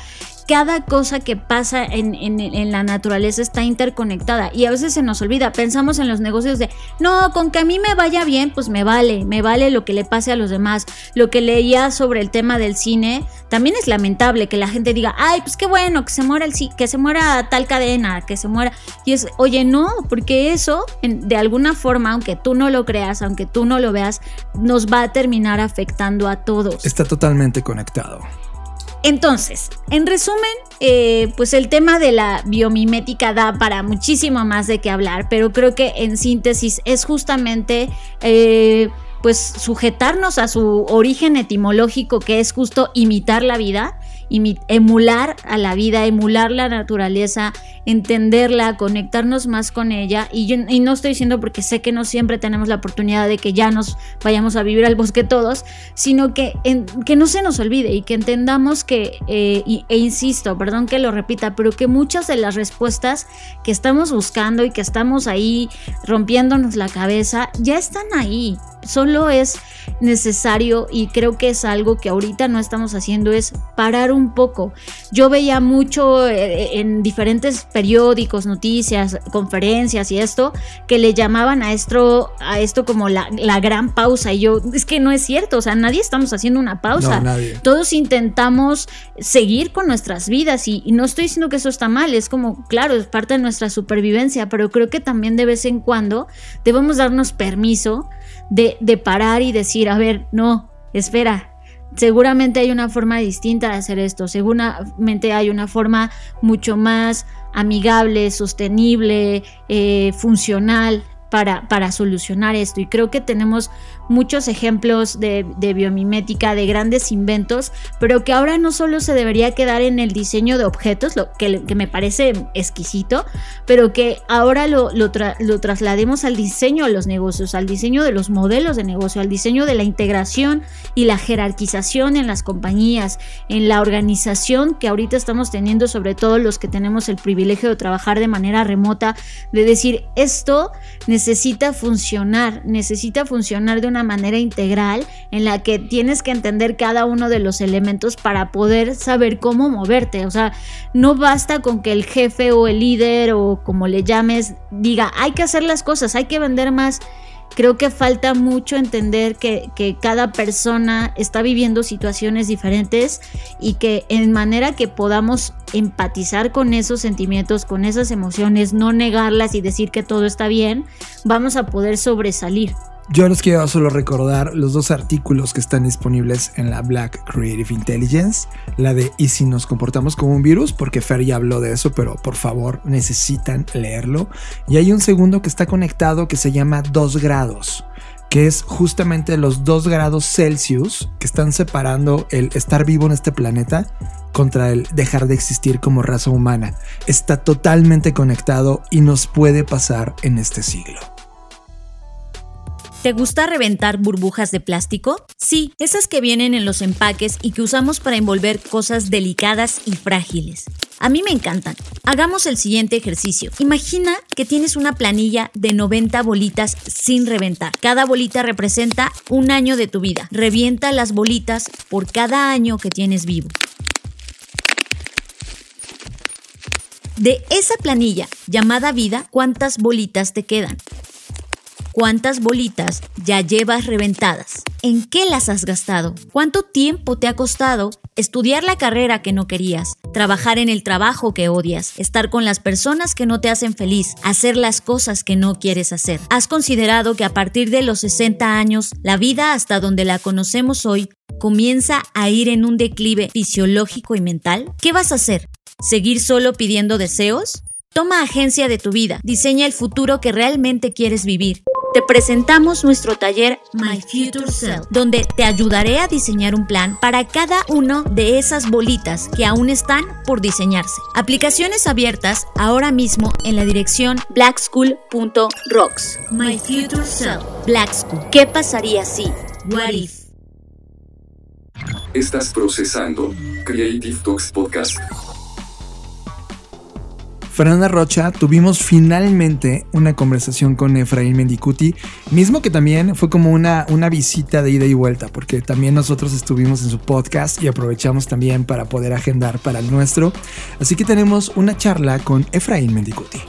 cada cosa que pasa en, la naturaleza está interconectada y a veces se nos olvida. Pensamos en los negocios de, no, con que a mí me vaya bien, pues me vale, me vale lo que le pase a los demás. Lo que leía sobre el tema del cine, también es lamentable que la gente diga, ay, pues qué bueno, que se muera el que se muera tal cadena, que se muera. Y es, oye, no, porque eso, de alguna forma, aunque tú no lo creas, aunque tú no lo veas, nos va a terminar afectando a todos. Está totalmente conectado. Entonces, en resumen, eh, pues el tema de la biomimética da para muchísimo más de qué hablar, pero creo que en síntesis es justamente... Eh, pues sujetarnos a su origen etimológico que es justo imitar la vida emular a la vida, emular la naturaleza, entenderla, conectarnos más con ella. Y, yo, no estoy diciendo porque sé que no siempre tenemos la oportunidad de que ya nos vayamos a vivir al bosque todos, sino que, que no se nos olvide y que entendamos que, eh, e insisto, perdón que lo repita, pero que muchas de las respuestas que estamos buscando y que estamos ahí rompiéndonos la cabeza ya están ahí. Solo es necesario y creo que es algo que ahorita no estamos haciendo es parar un poco. Yo veía mucho eh, en diferentes periódicos, noticias, conferencias y esto que le llamaban a esto a esto como la, gran pausa y yo es que no es cierto, o sea, nadie estamos haciendo una pausa. Todos intentamos seguir con nuestras vidas y, y no estoy diciendo que eso está mal, es como claro, es parte de nuestra supervivencia, pero creo que también de vez en cuando debemos darnos permiso de, parar y decir, a ver, no, espera, seguramente hay una forma distinta de hacer esto, seguramente hay una forma mucho más amigable, sostenible, eh, funcional para, para, solucionar esto. Y creo que tenemos muchos ejemplos de, biomimética, de grandes inventos, pero que ahora no solo se debería quedar en el diseño de objetos, lo que, me parece exquisito, pero que ahora lo, lo, traslademos al diseño de los negocios, al diseño de los modelos de negocio, al diseño de la integración y la jerarquización en las compañías, en la organización que ahorita estamos teniendo, sobre todo los que tenemos el privilegio de trabajar de manera remota, de decir, esto necesita funcionar, necesita funcionar de una manera integral en la que tienes que entender cada uno de los elementos para poder saber cómo moverte. O sea, no basta con que el jefe o el líder o como le llames diga, hay que hacer las cosas, hay que vender más. Creo que falta mucho entender que, que, cada persona está viviendo situaciones diferentes y que en manera que podamos empatizar con esos sentimientos, con esas emociones, no negarlas y decir que todo está bien, vamos a poder sobresalir. Yo les quiero solo recordar los dos artículos que están disponibles en la Black Creative Intelligence, la de ¿Y si nos comportamos como un virus? Porque Fer ya habló de eso, pero por favor necesitan leerlo. Y hay un segundo que está conectado que se llama 2 grados, que es justamente los 2 grados Celsius que están separando el estar vivo en este planeta contra el dejar de existir como raza humana. Está totalmente conectado y nos puede pasar en este siglo. ¿Te gusta reventar burbujas de plástico? Sí, esas que vienen en los empaques y que usamos para envolver cosas delicadas y frágiles. A mí me encantan. Hagamos el siguiente ejercicio. Imagina que tienes una planilla de 90 bolitas sin reventar. Cada bolita representa un año de tu vida. Revienta las bolitas por cada año que tienes vivo. De esa planilla llamada vida, ¿cuántas bolitas te quedan? ¿Cuántas bolitas ya llevas reventadas? ¿En qué las has gastado? ¿Cuánto tiempo te ha costado estudiar la carrera que no querías, trabajar en el trabajo que odias, estar con las personas que no te hacen feliz, hacer las cosas que no quieres hacer? ¿Has considerado que a partir de los 60 años, la vida hasta donde la conocemos hoy comienza a ir en un declive fisiológico y mental, ¿qué vas a hacer? ¿Seguir solo pidiendo deseos? Toma agencia de tu vida, diseña el futuro que realmente quieres vivir. Te presentamos nuestro taller My Future Self, donde te ayudaré a diseñar un plan para cada uno de esas bolitas que aún están por diseñarse. Aplicaciones abiertas ahora mismo en la dirección blackschool.rocks. My Future Self, Black School. ¿Qué pasaría si? What if? Estás procesando Creative Talks Podcast. Fernanda Rocha, tuvimos finalmente una conversación con Efraín Mendicuti, mismo que también fue como una, una visita de ida y vuelta, porque también nosotros estuvimos en su podcast y aprovechamos también para poder agendar para el nuestro. Así que tenemos una charla con Efraín Mendicuti.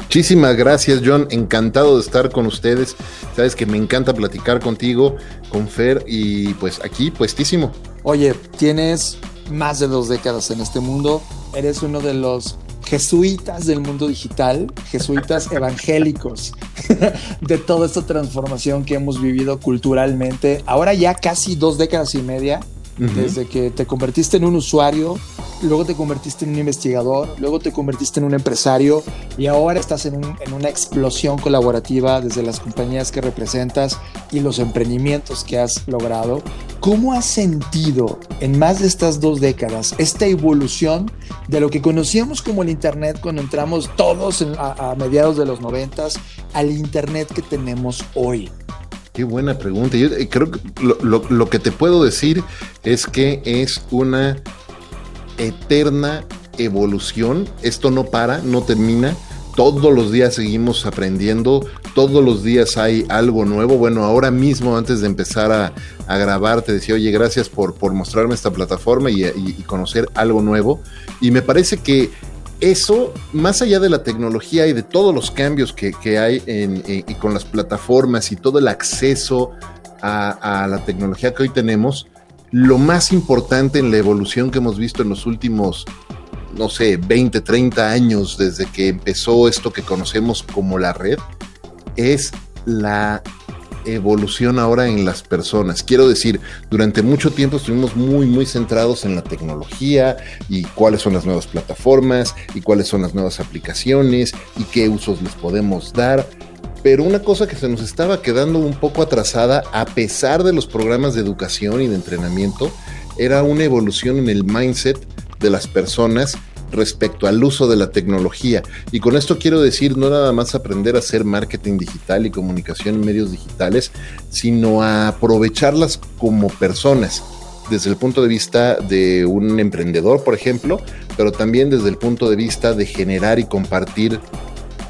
Muchísimas gracias, John. Encantado de estar con ustedes. Sabes que me encanta platicar contigo, con Fer, y pues aquí, puestísimo. Oye, tienes más de dos décadas en este mundo. Eres uno de los jesuitas del mundo digital, jesuitas [laughs] evangélicos [laughs] de toda esta transformación que hemos vivido culturalmente. Ahora ya casi dos décadas y media, desde que te convertiste en un usuario, luego te convertiste en un investigador, luego te convertiste en un empresario y ahora estás en, un- en una explosión colaborativa desde las compañías que representas y los emprendimientos que has logrado. ¿Cómo has sentido en más de estas dos décadas esta evolución de lo que conocíamos como el Internet cuando entramos todos en- a, a mediados de los noventas al Internet que tenemos hoy? Qué buena pregunta. Yo eh, creo que lo, lo- lo que te puedo decir es que es una eterna evolución. Esto no para, no termina. Todos los días seguimos aprendiendo, todos los días hay algo nuevo. Bueno, ahora mismo, antes de empezar a, a grabar, te decía, oye, gracias por, por mostrarme esta plataforma y, y- y conocer algo nuevo. Y me parece que eso, más allá de la tecnología y de todos los cambios que, que hay en- y con las plataformas y todo el acceso a la tecnología que hoy tenemos, lo más importante en la evolución que hemos visto en los últimos, no sé, 20, 30 años desde que empezó esto que conocemos como la red, es la evolución ahora en las personas. Quiero decir, durante mucho tiempo estuvimos muy, muy centrados en la tecnología y cuáles son las nuevas plataformas y cuáles son las nuevas aplicaciones y qué usos les podemos dar. Pero una cosa que se nos estaba quedando un poco atrasada, a pesar de los programas de educación y de entrenamiento, era una evolución en el mindset de las personas respecto al uso de la tecnología. Y con esto quiero decir no nada más aprender a hacer marketing digital y comunicación en medios digitales, sino aprovecharlas como personas, desde el punto de vista de un emprendedor, por ejemplo, pero también desde el punto de vista de generar y compartir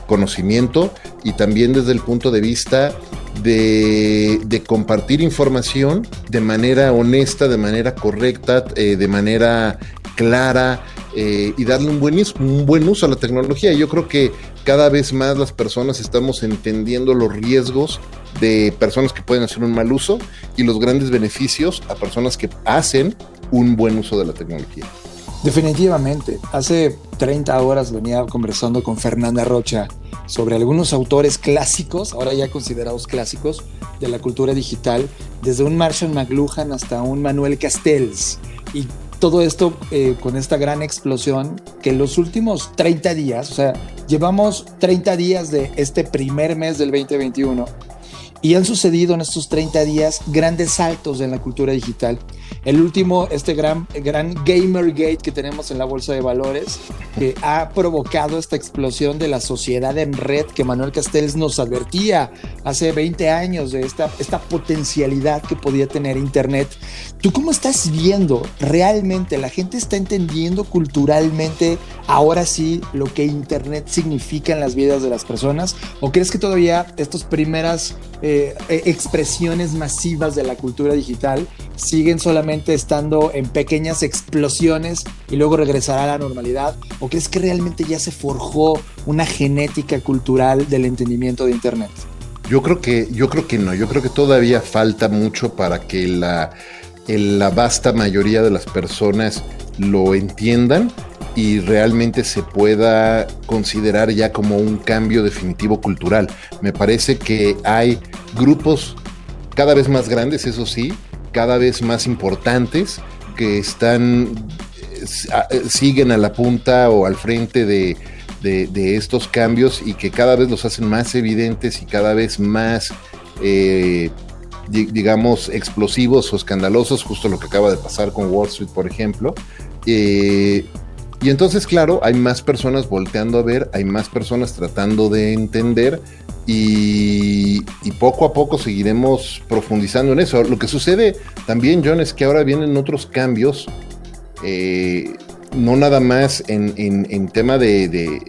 conocimiento y también desde el punto de vista de, de compartir información de manera honesta, de manera correcta, eh, de manera clara eh, y darle un buen, un buen uso a la tecnología. Yo creo que cada vez más las personas estamos entendiendo los riesgos de personas que pueden hacer un mal uso y los grandes beneficios a personas que hacen un buen uso de la tecnología. Definitivamente. Hace 30 horas venía conversando con Fernanda Rocha sobre algunos autores clásicos, ahora ya considerados clásicos, de la cultura digital, desde un Marshall McLuhan hasta un Manuel Castells. Y todo esto eh, con esta gran explosión que los últimos 30 días, o sea, llevamos 30 días de este primer mes del 2021 y han sucedido en estos 30 días grandes saltos en la cultura digital. El último, este gran, gran Gamergate que tenemos en la bolsa de valores, que ha provocado esta explosión de la sociedad en red que Manuel Castells nos advertía hace 20 años de esta, esta potencialidad que podía tener Internet. ¿Tú cómo estás viendo realmente? ¿La gente está entendiendo culturalmente ahora sí lo que Internet significa en las vidas de las personas? ¿O crees que todavía estas primeras eh, eh, expresiones masivas de la cultura digital siguen solamente estando en pequeñas explosiones y luego regresará a la normalidad? ¿O crees que realmente ya se forjó una genética cultural del entendimiento de Internet? Yo creo que, yo creo que no, yo creo que todavía falta mucho para que la, la vasta mayoría de las personas lo entiendan y realmente se pueda considerar ya como un cambio definitivo cultural. Me parece que hay grupos cada vez más grandes, eso sí, cada vez más importantes que están, eh, siguen a la punta o al frente de, estos cambios y que cada vez los hacen más evidentes y cada vez más, eh, digamos, explosivos o escandalosos, justo lo que acaba de pasar con Wall Street, por ejemplo. Eh, y entonces, claro, hay más personas volteando a ver, hay más personas tratando de entender y, poco a poco seguiremos profundizando en eso. Lo que sucede también, John, es que ahora vienen otros cambios, eh, no nada más en, tema de,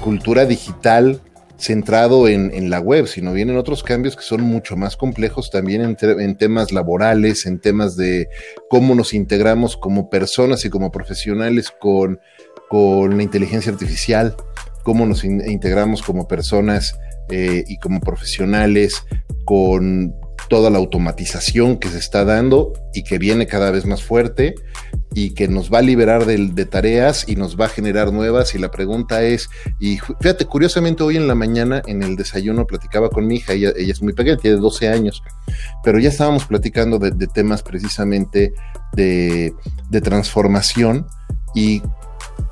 cultura digital centrado en, la web, sino vienen otros cambios que son mucho más complejos también en, temas laborales, en temas de cómo nos integramos como personas y como profesionales con, con la inteligencia artificial, cómo nos integramos como personas eh, y como profesionales con toda la automatización que se está dando y que viene cada vez más fuerte y que nos va a liberar de, de, tareas y nos va a generar nuevas. Y la pregunta es, y fíjate, curiosamente hoy en la mañana en el desayuno platicaba con mi hija, ella, ella es muy pequeña, tiene 12 años, pero ya estábamos platicando de, de temas precisamente de, de transformación y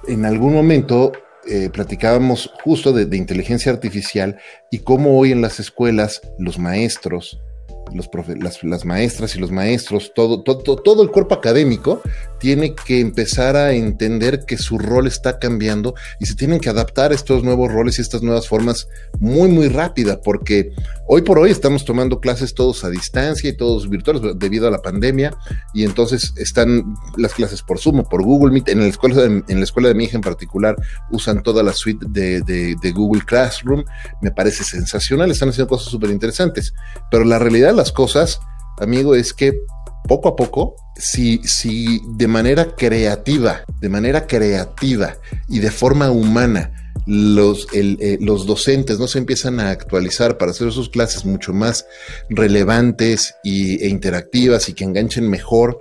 en algún momento eh, platicábamos justo de, inteligencia artificial y cómo hoy en las escuelas los maestros, los las, maestras y los maestros, todo, todo, todo el cuerpo académico tiene que empezar a entender que su rol está cambiando y se tienen que adaptar a estos nuevos roles y estas nuevas formas muy, muy rápida, porque hoy por hoy estamos tomando clases todos a distancia y todos virtuales debido a la pandemia, y entonces están las clases por Zoom, por Google Meet. En la escuela de, en la escuela de mi hija en particular usan toda la suite de, de Google Classroom. Me parece sensacional, están haciendo cosas súper interesantes, pero la realidad de las cosas, amigo, es que poco a poco, si, si de manera creativa, de manera creativa y de forma humana, los, eh, los docentes no se empiezan a actualizar para hacer sus clases mucho más relevantes y, e interactivas y que enganchen mejor,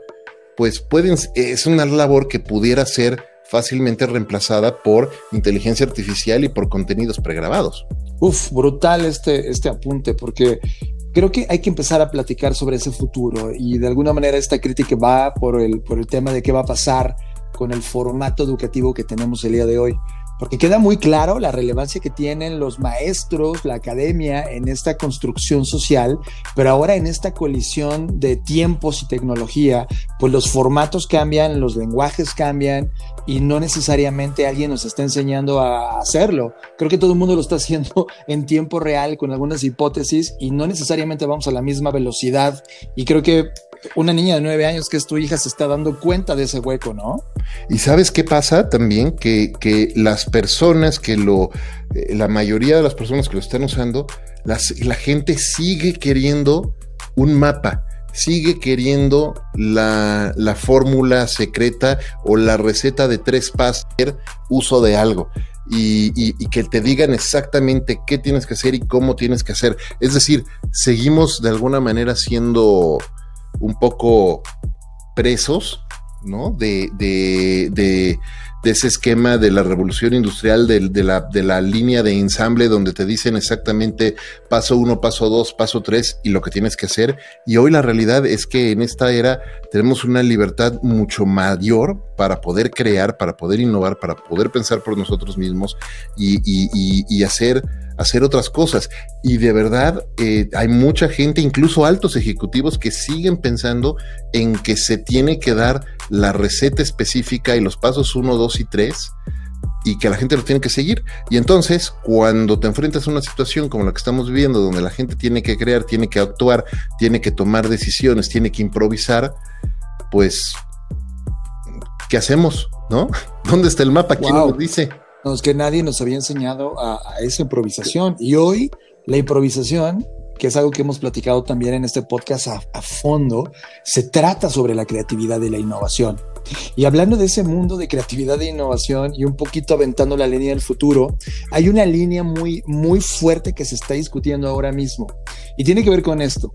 pues pueden, es una labor que pudiera ser fácilmente reemplazada por inteligencia artificial y por contenidos pregrabados. Uf, brutal este, este apunte, porque creo que hay que empezar a platicar sobre ese futuro y de alguna manera esta crítica va por el, por el tema de qué va a pasar con el formato educativo que tenemos el día de hoy porque queda muy claro la relevancia que tienen los maestros, la academia en esta construcción social, pero ahora en esta colisión de tiempos y tecnología, pues los formatos cambian, los lenguajes cambian y no necesariamente alguien nos está enseñando a hacerlo. Creo que todo el mundo lo está haciendo [laughs] en tiempo real con algunas hipótesis y no necesariamente vamos a la misma velocidad y creo que una niña de nueve años que es tu hija se está dando cuenta de ese hueco, ¿no? Y sabes qué pasa también, que, que las personas que lo, eh, la mayoría de las personas que lo están usando, la gente sigue queriendo un mapa, sigue queriendo la, la fórmula secreta o la receta de tres pasos, uso de algo. Y, y, que te digan exactamente qué tienes que hacer y cómo tienes que hacer. Es decir, seguimos de alguna manera siendo un poco presos, ¿no? De, de, de, ese esquema de la revolución industrial, la, de la línea de ensamble donde te dicen exactamente paso uno, paso dos, paso tres y lo que tienes que hacer. Y hoy la realidad es que en esta era tenemos una libertad mucho mayor para poder crear, para poder innovar, para poder pensar por nosotros mismos y, y, y, hacer, hacer otras cosas. Y de verdad eh, hay mucha gente, incluso altos ejecutivos, que siguen pensando en que se tiene que dar la receta específica y los pasos uno, dos y tres y que la gente lo tiene que seguir. Y entonces, cuando te enfrentas a una situación como la que estamos viviendo, donde la gente tiene que crear, tiene que actuar, tiene que tomar decisiones, tiene que improvisar, pues, ¿qué hacemos? ¿No? [laughs] ¿Dónde está el mapa? ¿Quién nos dice? Que nadie nos había enseñado a, esa improvisación. Y hoy la improvisación que es algo que hemos platicado también en este podcast a, fondo, se trata sobre la creatividad y la innovación. Y hablando de ese mundo de creatividad e innovación y un poquito aventando la línea del futuro, hay una línea muy, muy fuerte que se está discutiendo ahora mismo y tiene que ver con esto.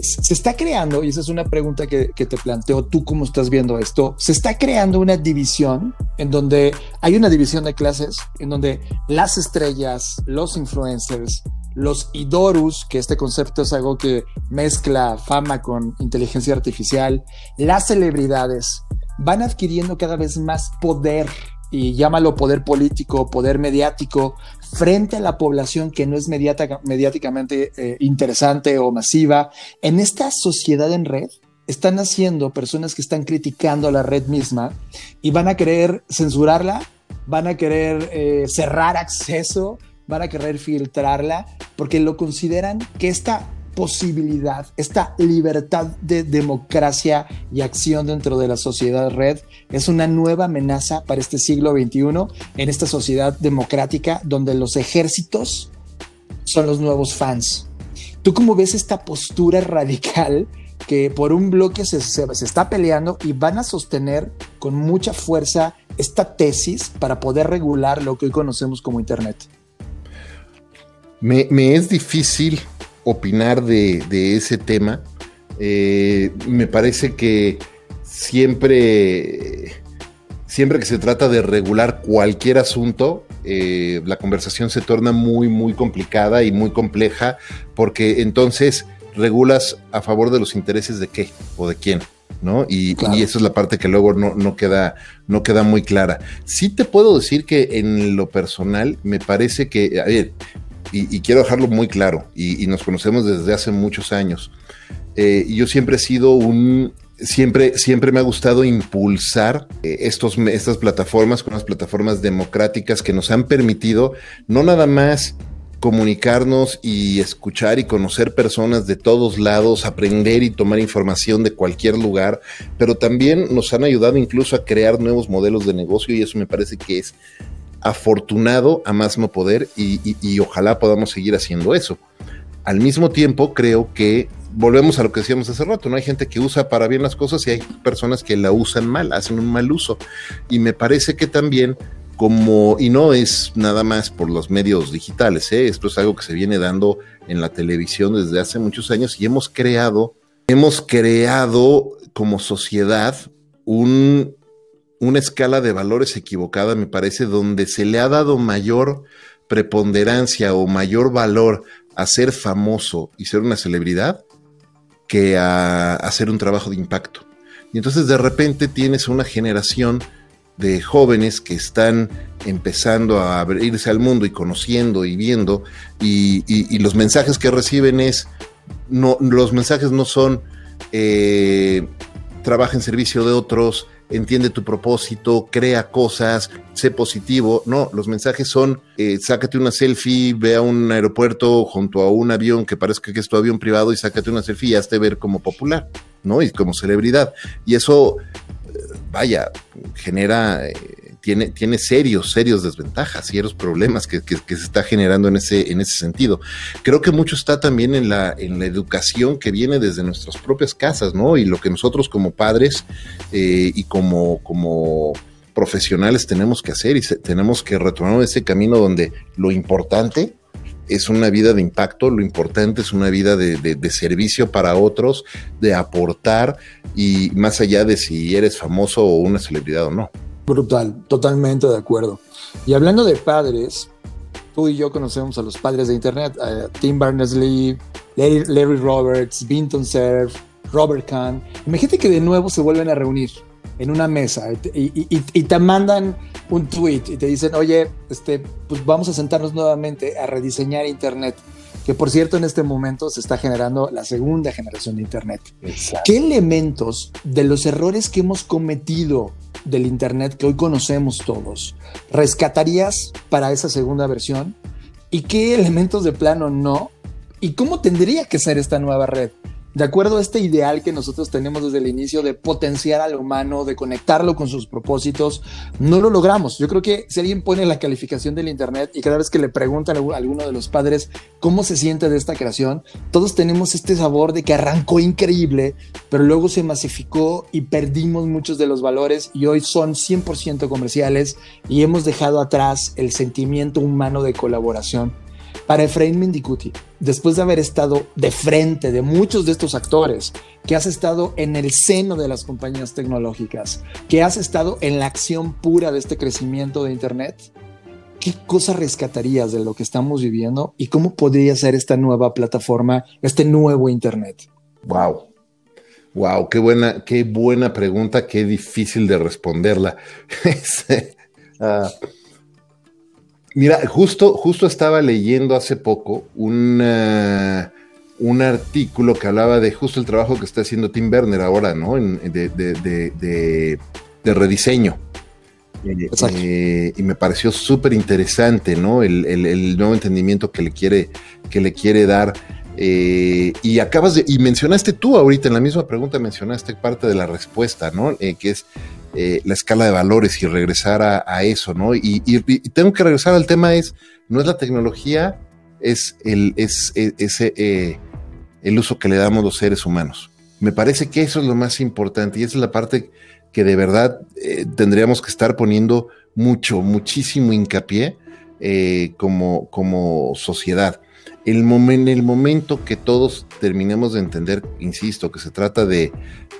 Se está creando, y esa es una pregunta que, que te planteo tú cómo estás viendo esto, se está creando una división en donde hay una división de clases en donde las estrellas, los influencers, los idorus, que este concepto es algo que mezcla fama con inteligencia artificial, las celebridades, van adquiriendo cada vez más poder y llámalo poder político, poder mediático, frente a la población que no es mediáticamente eh, interesante o masiva. En esta sociedad en red, están haciendo personas que están criticando a la red misma y van a querer censurarla, van a querer eh, cerrar acceso, van a querer filtrarla, porque lo consideran que esta posibilidad, esta libertad de democracia y acción dentro de la sociedad red es una nueva amenaza para este siglo XXI en esta sociedad democrática donde los ejércitos son los nuevos fans. ¿Tú cómo ves esta postura radical que por un bloque se, se, está peleando y van a sostener con mucha fuerza esta tesis para poder regular lo que hoy conocemos como Internet? Me, es difícil opinar de, ese tema. Eh, me parece que siempre, siempre que se trata de regular cualquier asunto, eh, la conversación se torna muy, muy complicada y muy compleja, porque entonces regulas a favor de los intereses de qué o de quién. ¿no? Y, esa es la parte que luego no, queda, no queda muy clara. Sí te puedo decir que en lo personal me parece que, a ver, y, quiero dejarlo muy claro, y, nos conocemos desde hace muchos años. Eh, yo siempre he sido un, siempre, siempre me ha gustado impulsar eh, estos, estas plataformas con las plataformas democráticas que nos han permitido no nada más comunicarnos y escuchar y conocer personas de todos lados, aprender y tomar información de cualquier lugar, pero también nos han ayudado incluso a crear nuevos modelos de negocio y eso me parece que es afortunado a más no poder y, ojalá podamos seguir haciendo eso. Al mismo tiempo, creo que volvemos a lo que decíamos hace rato, ¿no? Hay gente que usa para bien las cosas y hay personas que la usan mal, hacen un mal uso. Y me parece que también como, y no es nada más por los medios digitales, ¿eh? esto es algo que se viene dando en la televisión desde hace muchos años y hemos creado, hemos creado como sociedad un, una escala de valores equivocada, me parece, donde se le ha dado mayor preponderancia o mayor valor a ser famoso y ser una celebridad que a hacer un trabajo de impacto. Y entonces de repente tienes una generación de jóvenes que están empezando a abrirse al mundo y conociendo y viendo y, los mensajes que reciben es no los mensajes no son eh, trabaja en servicio de otros entiende tu propósito crea cosas sé positivo no los mensajes son eh, sácate una selfie ve a un aeropuerto junto a un avión que parezca que es tu avión privado y sácate una selfie y hazte ver como popular no y como celebridad. Y eso vaya, genera, eh, tiene, tiene serios, serios desventajas, serios problemas que, se está generando en ese, en ese sentido. Creo que mucho está también en la, en la educación que viene desde nuestras propias casas, ¿no? Y lo que nosotros como padres eh, y como, como profesionales tenemos que hacer y tenemos que retomar ese camino donde lo importante es una vida de impacto, lo importante es una vida de, servicio para otros, de aportar y más allá de si eres famoso o una celebridad o no. Brutal, totalmente de acuerdo. Y hablando de padres, tú y yo conocemos a los padres de Internet, Tim Berners-Lee, Larry, Roberts, Vinton Cerf, Robert Kahn. Imagínate que de nuevo se vuelven a reunir en una mesa y, te mandan un tweet y te dicen, oye, este, pues vamos a sentarnos nuevamente a rediseñar Internet, que por cierto en este momento se está generando la segunda generación de Internet. ¿Qué elementos de los errores que hemos cometido del Internet que hoy conocemos todos rescatarías para esa segunda versión? ¿Y qué elementos de plano no? ¿Y cómo tendría que ser esta nueva red? De acuerdo a este ideal que nosotros tenemos desde el inicio de potenciar al humano, de conectarlo con sus propósitos, no lo logramos. Yo creo que si alguien pone la calificación del Internet y cada vez que le preguntan a alguno de los padres cómo se siente de esta creación, todos tenemos este sabor de que arrancó increíble, pero luego se masificó y perdimos muchos de los valores y hoy son 100% comerciales y hemos dejado atrás el sentimiento humano de colaboración para Efraín Mendicuti, después de haber estado de frente de muchos de estos actores, que has estado en el seno de las compañías tecnológicas, que has estado en la acción pura de este crecimiento de Internet, ¿qué cosa rescatarías de lo que estamos viviendo y cómo podría ser esta nueva plataforma, este nuevo Internet? Wow. Wow, qué buena, qué buena pregunta, qué difícil de responderla. [laughs] uh, mira, justo, justo estaba leyendo hace poco un, un artículo que hablaba de justo el trabajo que está haciendo Tim Werner ahora, ¿no? de, de, de, de rediseño. Eh, y me pareció súper interesante, ¿no? El, el, nuevo entendimiento que le quiere, que le quiere dar. Eh, y acabas de, y mencionaste tú ahorita en la misma pregunta, mencionaste parte de la respuesta, ¿no? Eh, que es la escala de valores y regresar a, eso, ¿no? Y, tengo que regresar al tema es, no es la tecnología, es el, es, e, ese, el uso que le damos los seres humanos. Me parece que eso es lo más importante y esa es la parte que de verdad eh, tendríamos que estar poniendo mucho, muchísimo hincapié eh, como, como sociedad. El en el momento que todos terminemos de entender, insisto, que se trata de,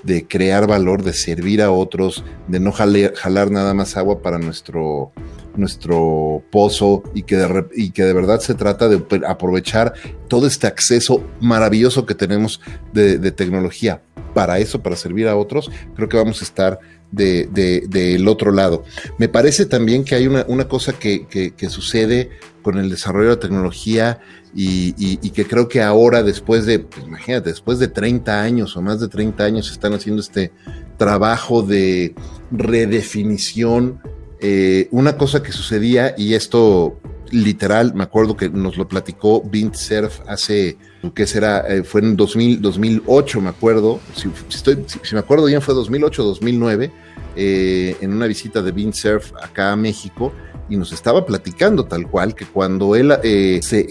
de crear valor, de servir a otros, de no jalar nada más agua para nuestro, nuestro pozo y que, de, y que de verdad se trata de aprovechar todo este acceso maravilloso que tenemos de, de tecnología para eso, para servir a otros, creo que vamos a estar del de, otro lado. Me parece también que hay una, cosa que, sucede con el desarrollo de la tecnología y, que creo que ahora, después de, pues, imagínate, después de 30 años o más de 30 años, están haciendo este trabajo de redefinición. Eh, una cosa que sucedía, y esto literal, me acuerdo que nos lo platicó Vint Cerf hace, ¿qué será? Eh, fue en 2000, 2008, me acuerdo, si, si, me acuerdo bien fue 2008, 2009, eh, en una visita de Vint Cerf acá a México, y nos estaba platicando tal cual que cuando él eh, se,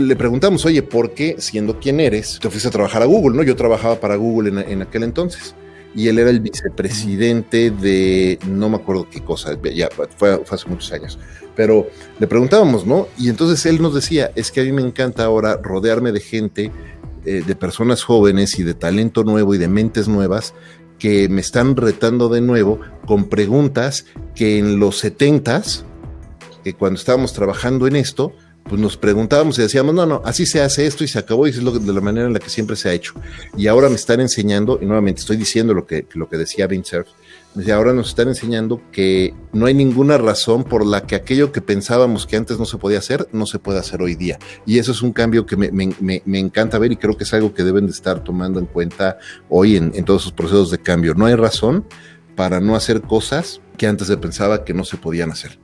le preguntamos, oye, ¿por qué siendo quien eres te fuiste a trabajar a Google? ¿no? Yo trabajaba para Google en, en aquel entonces y él era el vicepresidente de no me acuerdo qué cosa, ya fue, hace muchos años, pero le preguntábamos, ¿no? Y entonces él nos decía, es que a mí me encanta ahora rodearme de gente, eh, de personas jóvenes y de talento nuevo y de mentes nuevas que me están retando de nuevo con preguntas que en los setentas, que cuando estábamos trabajando en esto, pues nos preguntábamos y decíamos, no, no, así se hace esto y se acabó y es lo, de la manera en la que siempre se ha hecho. Y ahora me están enseñando, y nuevamente estoy diciendo lo que, lo que decía Vince ahora nos están enseñando que no hay ninguna razón por la que aquello que pensábamos que antes no se podía hacer, no se puede hacer hoy día. Y eso es un cambio que me, encanta ver y creo que es algo que deben de estar tomando en cuenta hoy en, en todos sus procesos de cambio. No hay razón para no hacer cosas que antes se pensaba que no se podían hacer.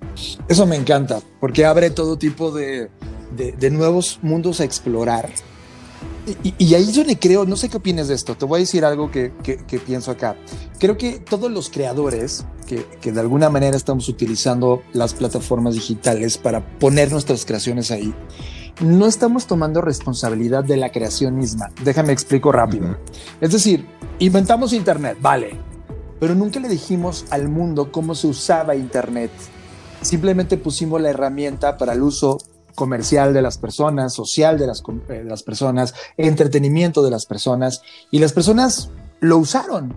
Eso me encanta, porque abre todo tipo de, de, nuevos mundos a explorar. Y, y, ahí yo le creo, no sé qué opinas de esto, te voy a decir algo que, que, pienso acá. Creo que todos los creadores que, que, de alguna manera estamos utilizando las plataformas digitales para poner nuestras creaciones ahí, no estamos tomando responsabilidad de la creación misma. Déjame explico rápido. Es decir, inventamos Internet, vale, pero nunca le dijimos al mundo cómo se usaba Internet. Simplemente pusimos la herramienta para el uso comercial de las personas, social de las, eh, de las personas, entretenimiento de las personas, y las personas lo usaron.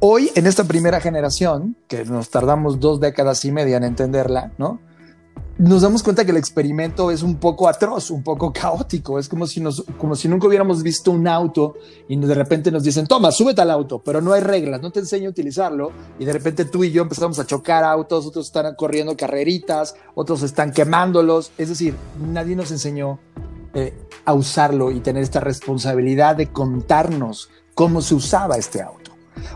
Hoy, en esta primera generación, que nos tardamos dos décadas y media en entenderla, ¿no? Nos damos cuenta que el experimento es un poco atroz, un poco caótico. Es como si, nos, como si nunca hubiéramos visto un auto y de repente nos dicen, toma, súbete al auto, pero no hay reglas, no te enseño a utilizarlo. Y de repente tú y yo empezamos a chocar autos, otros están corriendo carreritas, otros están quemándolos. Es decir, nadie nos enseñó eh, a usarlo y tener esta responsabilidad de contarnos cómo se usaba este auto.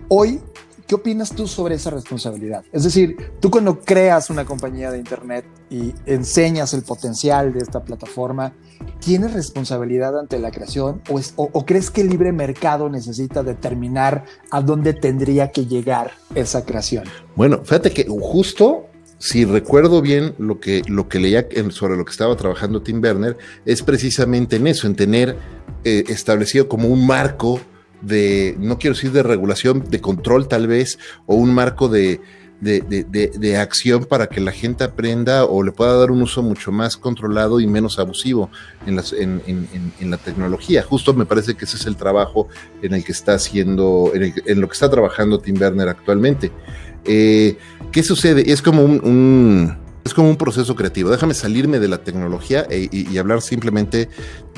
Hoy ¿Qué opinas tú sobre esa responsabilidad? Es decir, tú cuando creas una compañía de Internet y enseñas el potencial de esta plataforma, ¿tienes responsabilidad ante la creación o, crees que el libre mercado necesita determinar a dónde tendría que llegar esa creación? Bueno, fíjate que justo si recuerdo bien lo que, lo que leía sobre lo que estaba trabajando Tim Werner, es precisamente en eso, en tener eh, establecido como un marco de, no quiero decir de regulación, de control tal vez, o un marco de, de, acción para que la gente aprenda o le pueda dar un uso mucho más controlado y menos abusivo en, las, en, en, la tecnología. Justo me parece que ese es el trabajo en el que está haciendo, en, lo que está trabajando Tim Werner actualmente. Eh, ¿Qué sucede? Es como un, Es como un proceso creativo. Déjame salirme de la tecnología e- y, hablar simplemente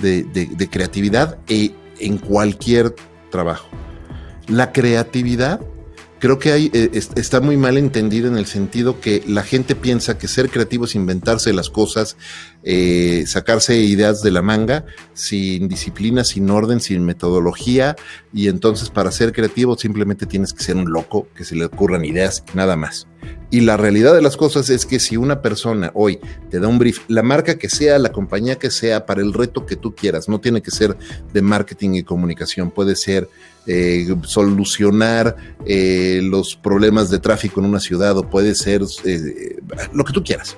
de, de- de creatividad e- en cualquier trabajo. La creatividad creo que hay, eh, es- está muy mal entendida en el sentido que la gente piensa que ser creativo es inventarse las cosas, eh, sacarse ideas de la manga sin disciplina, sin orden, sin metodología y entonces para ser creativo simplemente tienes que ser un loco, que se le ocurran ideas nada más. Y la realidad de las cosas es que si una persona hoy te da un brief, la marca que sea, la compañía que sea, para el reto que tú quieras, no tiene que ser de marketing y comunicación, puede ser eh, solucionar eh, los problemas de tráfico en una ciudad o puede ser eh, lo que tú quieras.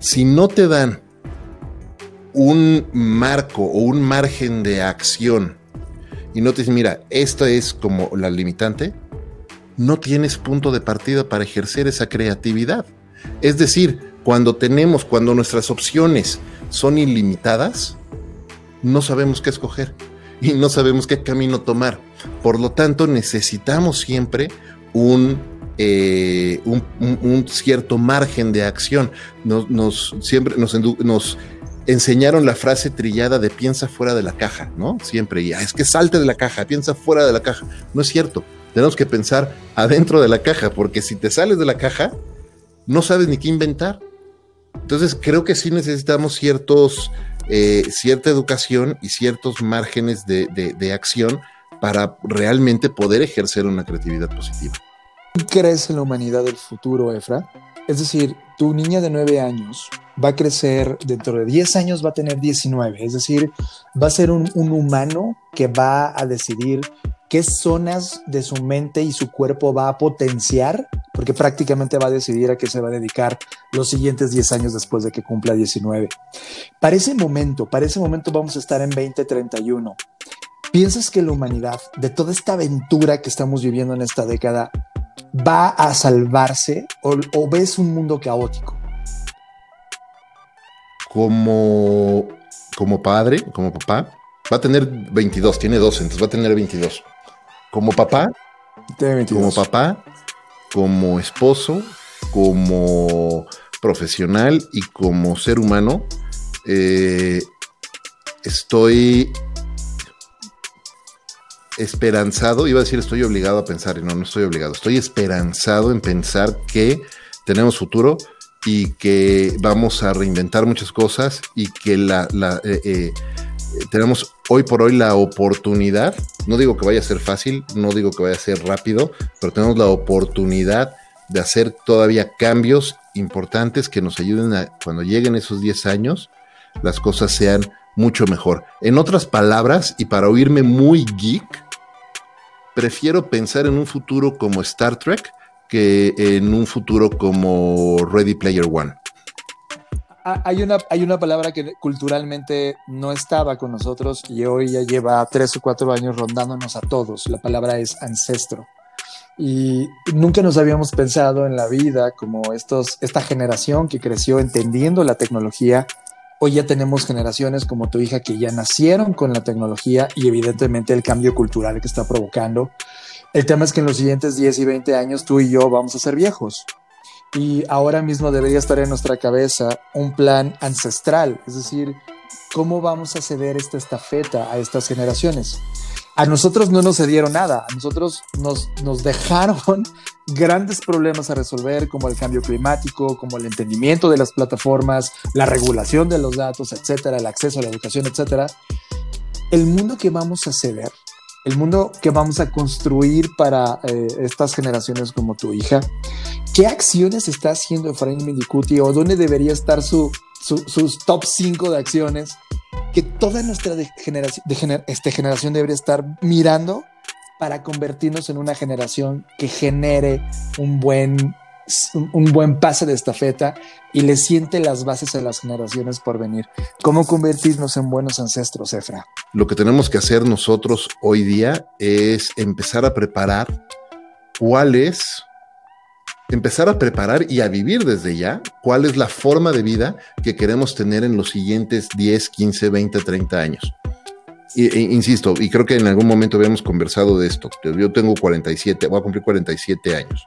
Si no te dan un marco o un margen de acción y no te dicen, mira, esto es como la limitante, no tienes punto de partida para ejercer esa creatividad. Es decir, cuando tenemos, cuando nuestras opciones son ilimitadas, no sabemos qué escoger y no sabemos qué camino tomar. Por lo tanto, necesitamos siempre un, eh, un, un- cierto margen de acción. Nos, siempre nos, nos enseñaron la frase trillada de piensa fuera de la caja, ¿no? Siempre, y "Ah, es que salte de la caja, piensa fuera de la caja. No es cierto. Tenemos que pensar adentro de la caja, porque si te sales de la caja, no sabes ni qué inventar. Entonces, creo que sí necesitamos ciertos, eh, cierta educación y ciertos márgenes de- de acción para realmente poder ejercer una creatividad positiva. ¿Tú crees en la humanidad del futuro, Efra? Es decir, tu niña de 9 años va a crecer, dentro de 10 años va a tener 19, es decir, va a ser un, un humano que va a decidir qué zonas de su mente y su cuerpo va a potenciar, porque prácticamente va a decidir a qué se va a dedicar los siguientes 10 años después de que cumpla 19. Para ese momento, para ese momento vamos a estar en 2031. ¿Piensas que la humanidad, de toda esta aventura que estamos viviendo en esta década, va a salvarse o, o ves un mundo caótico? Como, como padre, como papá, va a tener 22, tiene 12, entonces va a tener 22. Como papá, Tiene 22. como papá, como esposo, como profesional y como ser humano, eh, estoy esperanzado, iba a decir estoy obligado a pensar, y no, no estoy obligado, estoy esperanzado en pensar que tenemos futuro y que vamos a reinventar muchas cosas y que la, la, eh, eh, tenemos hoy por hoy la oportunidad, no digo que vaya a ser fácil, no digo que vaya a ser rápido, pero tenemos la oportunidad de hacer todavía cambios importantes que nos ayuden a cuando lleguen esos 10 años, las cosas sean mucho mejor. En otras palabras, y para oírme muy geek, prefiero pensar en un futuro como Star Trek que en un futuro como Ready Player One. Ah, Hay una, hay una palabra que culturalmente no estaba con nosotros y hoy ya lleva tres o cuatro años rondándonos a todos. La palabra es ancestro. Y nunca nos habíamos pensado en la vida como estos, esta generación que creció entendiendo la tecnología. Hoy ya tenemos generaciones como tu hija que ya nacieron con la tecnología y evidentemente el cambio cultural que está provocando. El tema es que en los siguientes 10 y 20 años tú y yo vamos a ser viejos. Y ahora mismo debería estar en nuestra cabeza un plan ancestral, es decir, cómo vamos a ceder esta estafeta a estas generaciones. A nosotros no nos cedieron nada, a nosotros nos, nos dejaron [laughs] grandes problemas a resolver, como el cambio climático, como el entendimiento de las plataformas, la regulación de los datos, etcétera, el acceso a la educación, etcétera. El mundo que vamos a ceder, el mundo que vamos a construir para eh, estas generaciones como tu hija, ¿qué acciones está haciendo Efraín Mendicuti o dónde debería estar su, su- sus top 5 de acciones que toda nuestra generación, de este, generación debería estar mirando para convertirnos en una generación que genere un buen, un buen pase de estafeta y le siente las bases a las generaciones por venir? ¿Cómo convertirnos en buenos ancestros, Efra? Lo que tenemos que hacer nosotros hoy día es empezar a preparar cuál es, empezar a preparar y a vivir desde ya cuál es la forma de vida que queremos tener en los siguientes 10, 15, 20, 30 años. E- insisto, y creo que en algún momento habíamos conversado de esto. Yo tengo 47, voy a cumplir 47 años.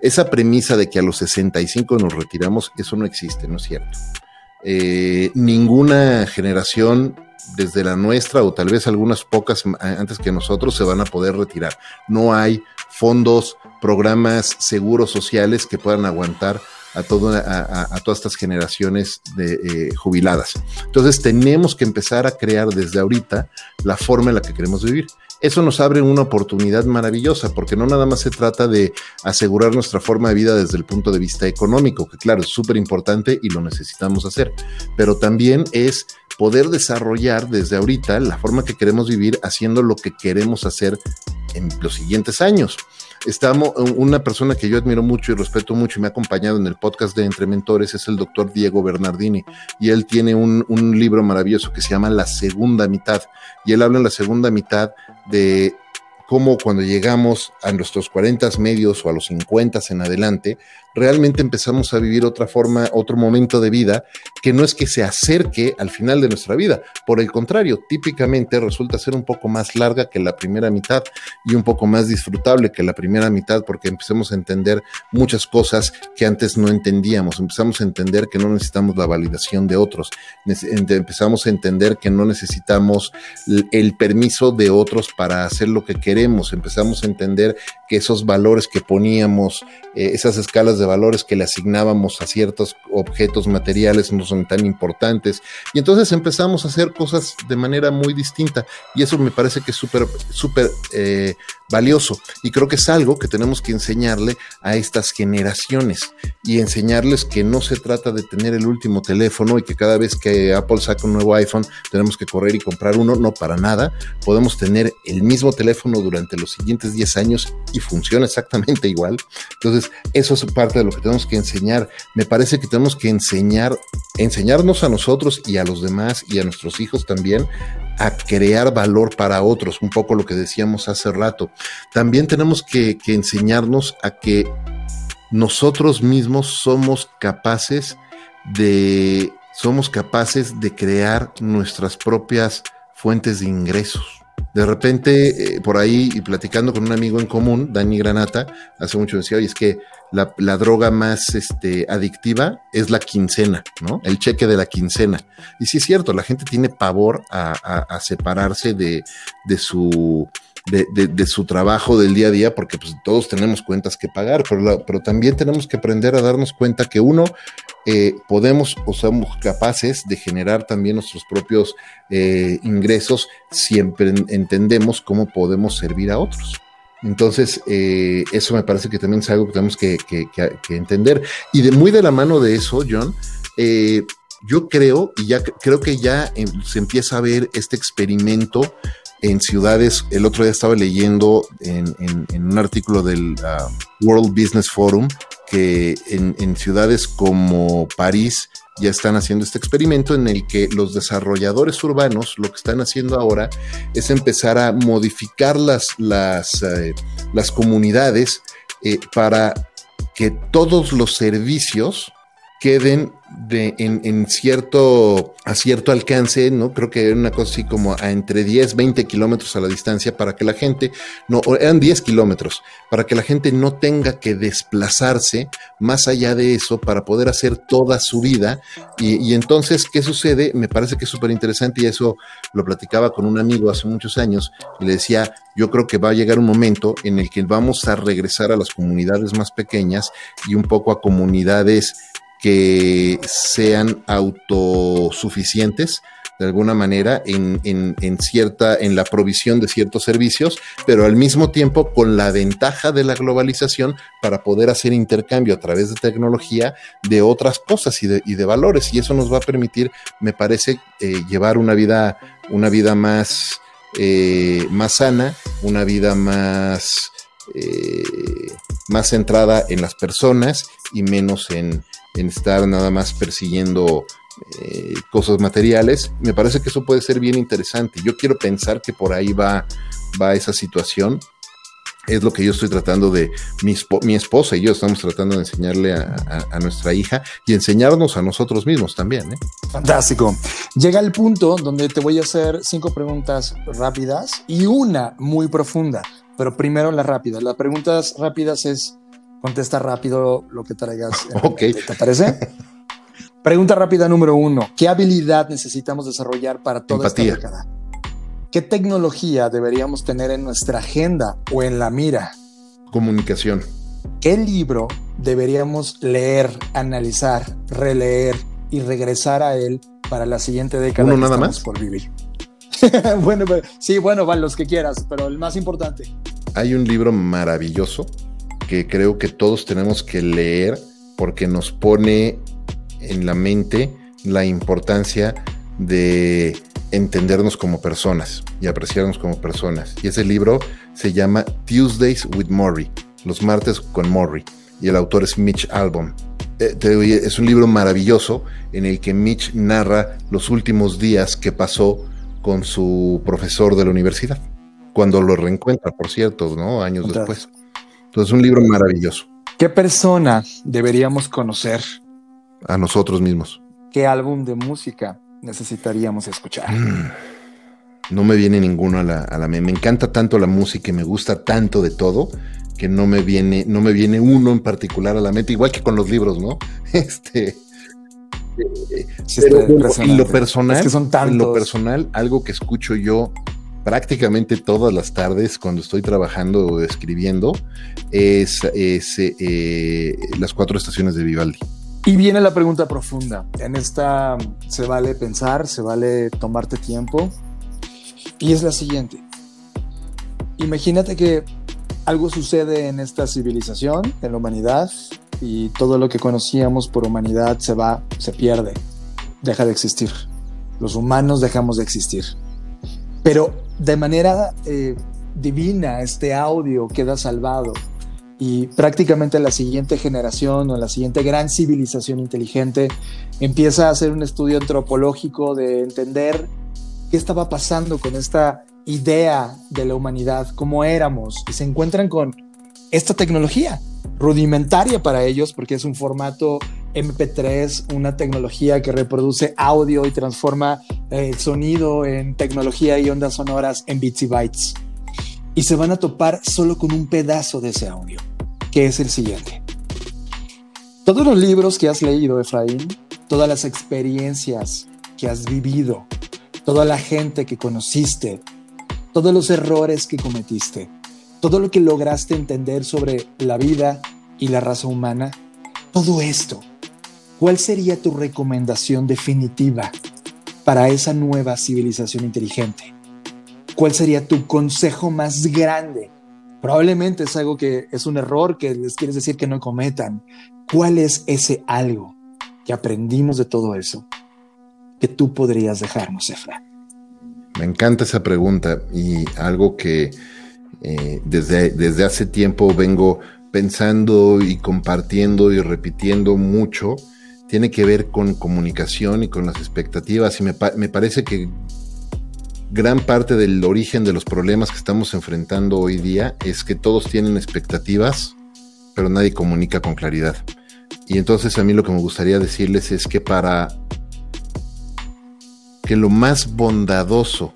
esa premisa de que a los 65 nos retiramos, eso no existe, no es cierto. Eh, ninguna generación desde la nuestra o tal vez algunas pocas antes que nosotros se van a poder retirar. No hay fondos, programas seguros sociales que puedan aguantar a, a, todas estas generaciones de eh, jubiladas. Entonces tenemos que empezar a crear desde ahorita la forma en la que queremos vivir. Eso nos abre una oportunidad maravillosa, porque no nada más se trata de asegurar nuestra forma de vida desde el punto de vista económico, que claro, es súper importante y lo necesitamos hacer, pero también es poder desarrollar desde ahorita la forma que queremos vivir haciendo lo que queremos hacer en los siguientes años. Estamos, una persona que yo admiro mucho y respeto mucho y me ha acompañado en el podcast de Entre Mentores es el doctor Diego Bernardini. Y él tiene un, un libro maravilloso que se llama La Segunda Mitad. Y él habla en la segunda mitad de cómo cuando llegamos a nuestros 40 medios o a los 50 en adelante, realmente empezamos a vivir otra forma, otro momento de vida que no es que se acerque al final de nuestra vida. Por el contrario, típicamente resulta ser un poco más larga que la primera mitad y un poco más disfrutable que la primera mitad porque empezamos a entender muchas cosas que antes no entendíamos. Empezamos a entender que no necesitamos la validación de otros. Empezamos a entender que no necesitamos el permiso de otros para hacer lo que queremos. Empezamos a entender que esos valores que poníamos, eh, esas escalas de valores que le asignábamos a ciertos objetos materiales no son tan importantes. Y entonces empezamos a hacer cosas de manera muy distinta. Y eso me parece que es súper, súper eh, valioso. Y creo que es algo que tenemos que enseñarle a estas generaciones y enseñarles que no se trata de tener el último teléfono y que cada vez que Apple saca un nuevo iPhone tenemos que correr y comprar uno. No, para nada. Podemos tener el mismo teléfono durante los siguientes 10 años y funciona exactamente igual. Entonces, eso es parte de lo que tenemos que enseñar. Me parece que tenemos que enseñar, enseñarnos a nosotros y a los demás y a nuestros hijos también a crear valor para otros, un poco lo que decíamos hace rato. También tenemos que, enseñarnos a que nosotros mismos somos capaces de somos capaces de crear nuestras propias fuentes de ingresos. De repente, eh, por ahí, y platicando con un amigo en común, Dani Granata, hace mucho decía, oye, es que la, droga más este, adictiva es la quincena, ¿no? El cheque de la quincena. Y sí es cierto, la gente tiene pavor a, separarse de, su... Trabajo del día a día, porque pues, todos tenemos cuentas que pagar, pero, pero también tenemos que aprender a darnos cuenta que uno eh, podemos o somos capaces de generar también nuestros propios eh, ingresos, siempre entendemos cómo podemos servir a otros. Entonces, eh, eso me parece que también es algo que tenemos que, entender. Y de muy de la mano de eso, John, eh, yo creo, y ya creo que ya se empieza a ver este experimento en ciudades. El otro día estaba leyendo en, un artículo del uh, World Business Forum que en, ciudades como París ya están haciendo este experimento en el que los desarrolladores urbanos lo que están haciendo ahora es empezar a modificar las, las, eh, las comunidades eh, para que todos los servicios queden de, en, cierto, a cierto alcance, ¿no? Creo que era una cosa así como a entre 10, 20 kilómetros a la distancia para que la gente, no, eran 10 kilómetros, para que la gente no tenga que desplazarse más allá de eso para poder hacer toda su vida. Y, entonces, ¿qué sucede? Me parece que es súper interesante y eso lo platicaba con un amigo hace muchos años y le decía, yo creo que va a llegar un momento en el que vamos a regresar a las comunidades más pequeñas y un poco a comunidades que sean autosuficientes de alguna manera en, en, cierta, en la provisión de ciertos servicios, pero al mismo tiempo con la ventaja de la globalización para poder hacer intercambio a través de tecnología de otras cosas y de, y de valores. Y eso nos va a permitir, me parece, eh, llevar una vida, una vida más, eh, más sana, una vida más, eh, más centrada en las personas y menos en, en estar nada más persiguiendo eh, cosas materiales, me parece que eso puede ser bien interesante. Yo quiero pensar que por ahí va, va esa situación. Es lo que yo estoy tratando de, mi, mi esposa y yo estamos tratando de enseñarle a, nuestra hija y enseñarnos a nosotros mismos también. ¿eh? Fantástico. Llega el punto donde te voy a hacer cinco preguntas rápidas y una muy profunda, pero primero la rápida. Las preguntas rápidas es Contesta rápido lo que traigas. Ok. mente, ¿Te parece? [laughs] Pregunta rápida número uno. ¿Qué habilidad necesitamos desarrollar para toda Empatía. esta década? ¿Qué tecnología deberíamos tener en nuestra agenda o en la mira? Comunicación. ¿Qué libro deberíamos leer, analizar, releer y regresar a él para la siguiente década ¿Uno nada más? por vivir? [laughs] bueno, pues, sí, bueno, van los que quieras, pero el más importante. Hay un libro maravilloso que creo que todos tenemos que leer porque nos pone en la mente la importancia de entendernos como personas y apreciarnos como personas. Y ese libro se llama Tuesdays with Maury, los martes con Maury, y el autor es Mitch Albom. Eh, es un libro maravilloso en el que Mitch narra los últimos días que pasó con su profesor de la universidad, cuando lo reencuentra, por cierto, ¿no? Años después. Entonces, un libro maravilloso ¿Qué persona deberíamos conocer? a nosotros mismos. ¿Qué álbum de música necesitaríamos escuchar? No me viene ninguno a la, a la me, me encanta tanto la música y me gusta tanto de todo que no me viene, no me viene uno en particular a la mente, igual que con los libros, ¿no? [laughs] Este. eh, Sí, pero en lo personal, Es que son en lo personal, algo que escucho yo prácticamente todas las tardes cuando estoy trabajando o escribiendo es, es, eh, las cuatro estaciones de Vivaldi. Y viene la pregunta profunda. En esta se vale pensar, se vale tomarte tiempo. Y es la siguiente. Imagínate que algo sucede en esta civilización, en la humanidad, y todo lo que conocíamos por humanidad se va, se pierde, deja de existir. Los humanos dejamos de existir. Pero de manera eh, divina este audio queda salvado. Y prácticamente la siguiente generación o la siguiente gran civilización inteligente empieza a hacer un estudio antropológico de entender qué estaba pasando con esta idea de la humanidad, cómo éramos, y se encuentran con esta tecnología rudimentaria para ellos porque es un formato MP3, una tecnología que reproduce audio y transforma eh, el sonido en tecnología y ondas sonoras en bits y bytes. Y se van a topar solo con un pedazo de ese audio, que es el siguiente. Todos los libros que has leído, Efraín, todas las experiencias que has vivido, toda la gente que conociste, todos los errores que cometiste, todo lo que lograste entender sobre la vida y la raza humana, todo esto, ¿cuál sería tu recomendación definitiva para esa nueva civilización inteligente? ¿Cuál sería tu consejo más grande? Probablemente es algo que es un error que les quieres decir que no cometan. ¿Cuál es ese algo que aprendimos de todo eso que tú podrías dejarnos, Efra? Me encanta esa pregunta y algo que eh, desde, desde hace tiempo vengo pensando y compartiendo y repitiendo mucho, tiene que ver con comunicación y con las expectativas y me, pa me parece que gran parte del origen de los problemas que estamos enfrentando hoy día es que todos tienen expectativas, pero nadie comunica con claridad. Y entonces a mí lo que me gustaría decirles es que para que lo más bondadoso,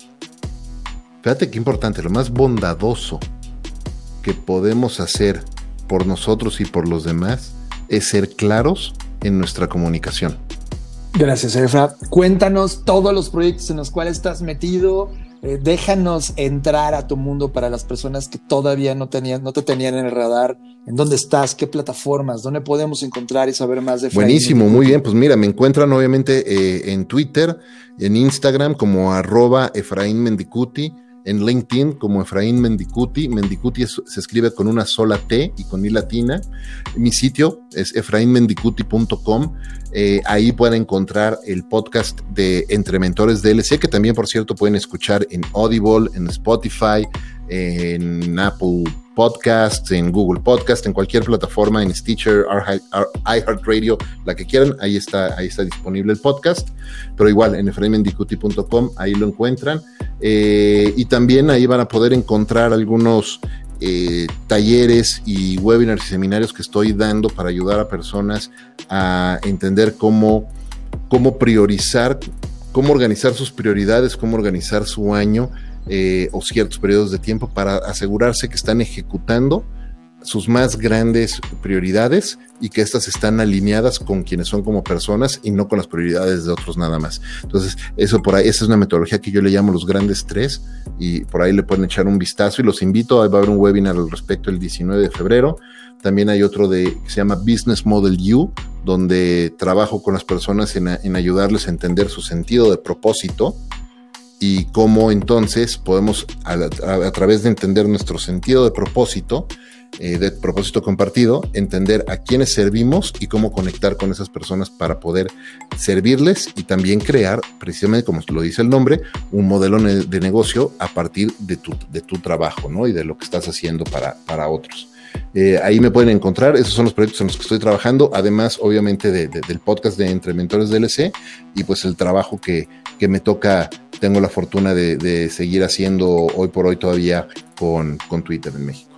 fíjate qué importante, lo más bondadoso que podemos hacer por nosotros y por los demás es ser claros en nuestra comunicación. Gracias, Efra. Cuéntanos todos los proyectos en los cuales estás metido. Eh, déjanos entrar a tu mundo para las personas que todavía no, tenían, no te tenían en el radar. ¿En dónde estás? ¿Qué plataformas? ¿Dónde podemos encontrar y saber más de Efraín? Buenísimo, muy bien. Pues mira, me encuentran obviamente eh, en Twitter, en Instagram como arroba Efraín Mendicuti, en LinkedIn como Efraín Mendicuti. Mendicuti se escribe con una sola T y con I latina. Mi sitio es efrainmendicuti.com. Eh, ahí pueden encontrar el podcast de Entre Mentores DLC, que también, por cierto, pueden escuchar en Audible, en Spotify, en Apple Podcasts, en Google Podcast, en cualquier plataforma, en Stitcher, iHeartRadio, la que quieran, ahí está, ahí está disponible el podcast. Pero igual, en efrainmendicuti.com, ahí lo encuentran. Eh, y también ahí van a poder encontrar algunos eh, talleres y webinars y seminarios que estoy dando para ayudar a personas a entender cómo, cómo priorizar, cómo organizar sus prioridades, cómo organizar su año eh, o ciertos periodos de tiempo para asegurarse que están ejecutando sus más grandes prioridades y que estas están alineadas con quienes son como personas y no con las prioridades de otros nada más. Entonces, eso por ahí, esa es una metodología que yo le llamo los grandes tres y por ahí le pueden echar un vistazo y los invito, va a haber un webinar al respecto el 19 de febrero. También hay otro de, que se llama Business Model U, donde trabajo con las personas en, en ayudarles a entender su sentido de propósito y cómo entonces podemos, a, través de entender nuestro sentido de propósito, eh, de propósito compartido, entender a quiénes servimos y cómo conectar con esas personas para poder servirles y también crear, precisamente como lo dice el nombre, un modelo de negocio a partir de tu, de tu trabajo ¿no? y de lo que estás haciendo para, para otros. Eh, ahí me pueden encontrar, esos son los proyectos en los que estoy trabajando, además obviamente de, de, del podcast de Entre Mentores DLC y pues el trabajo que, que me toca, tengo la fortuna de, de, seguir haciendo hoy por hoy todavía con, con Twitter en México.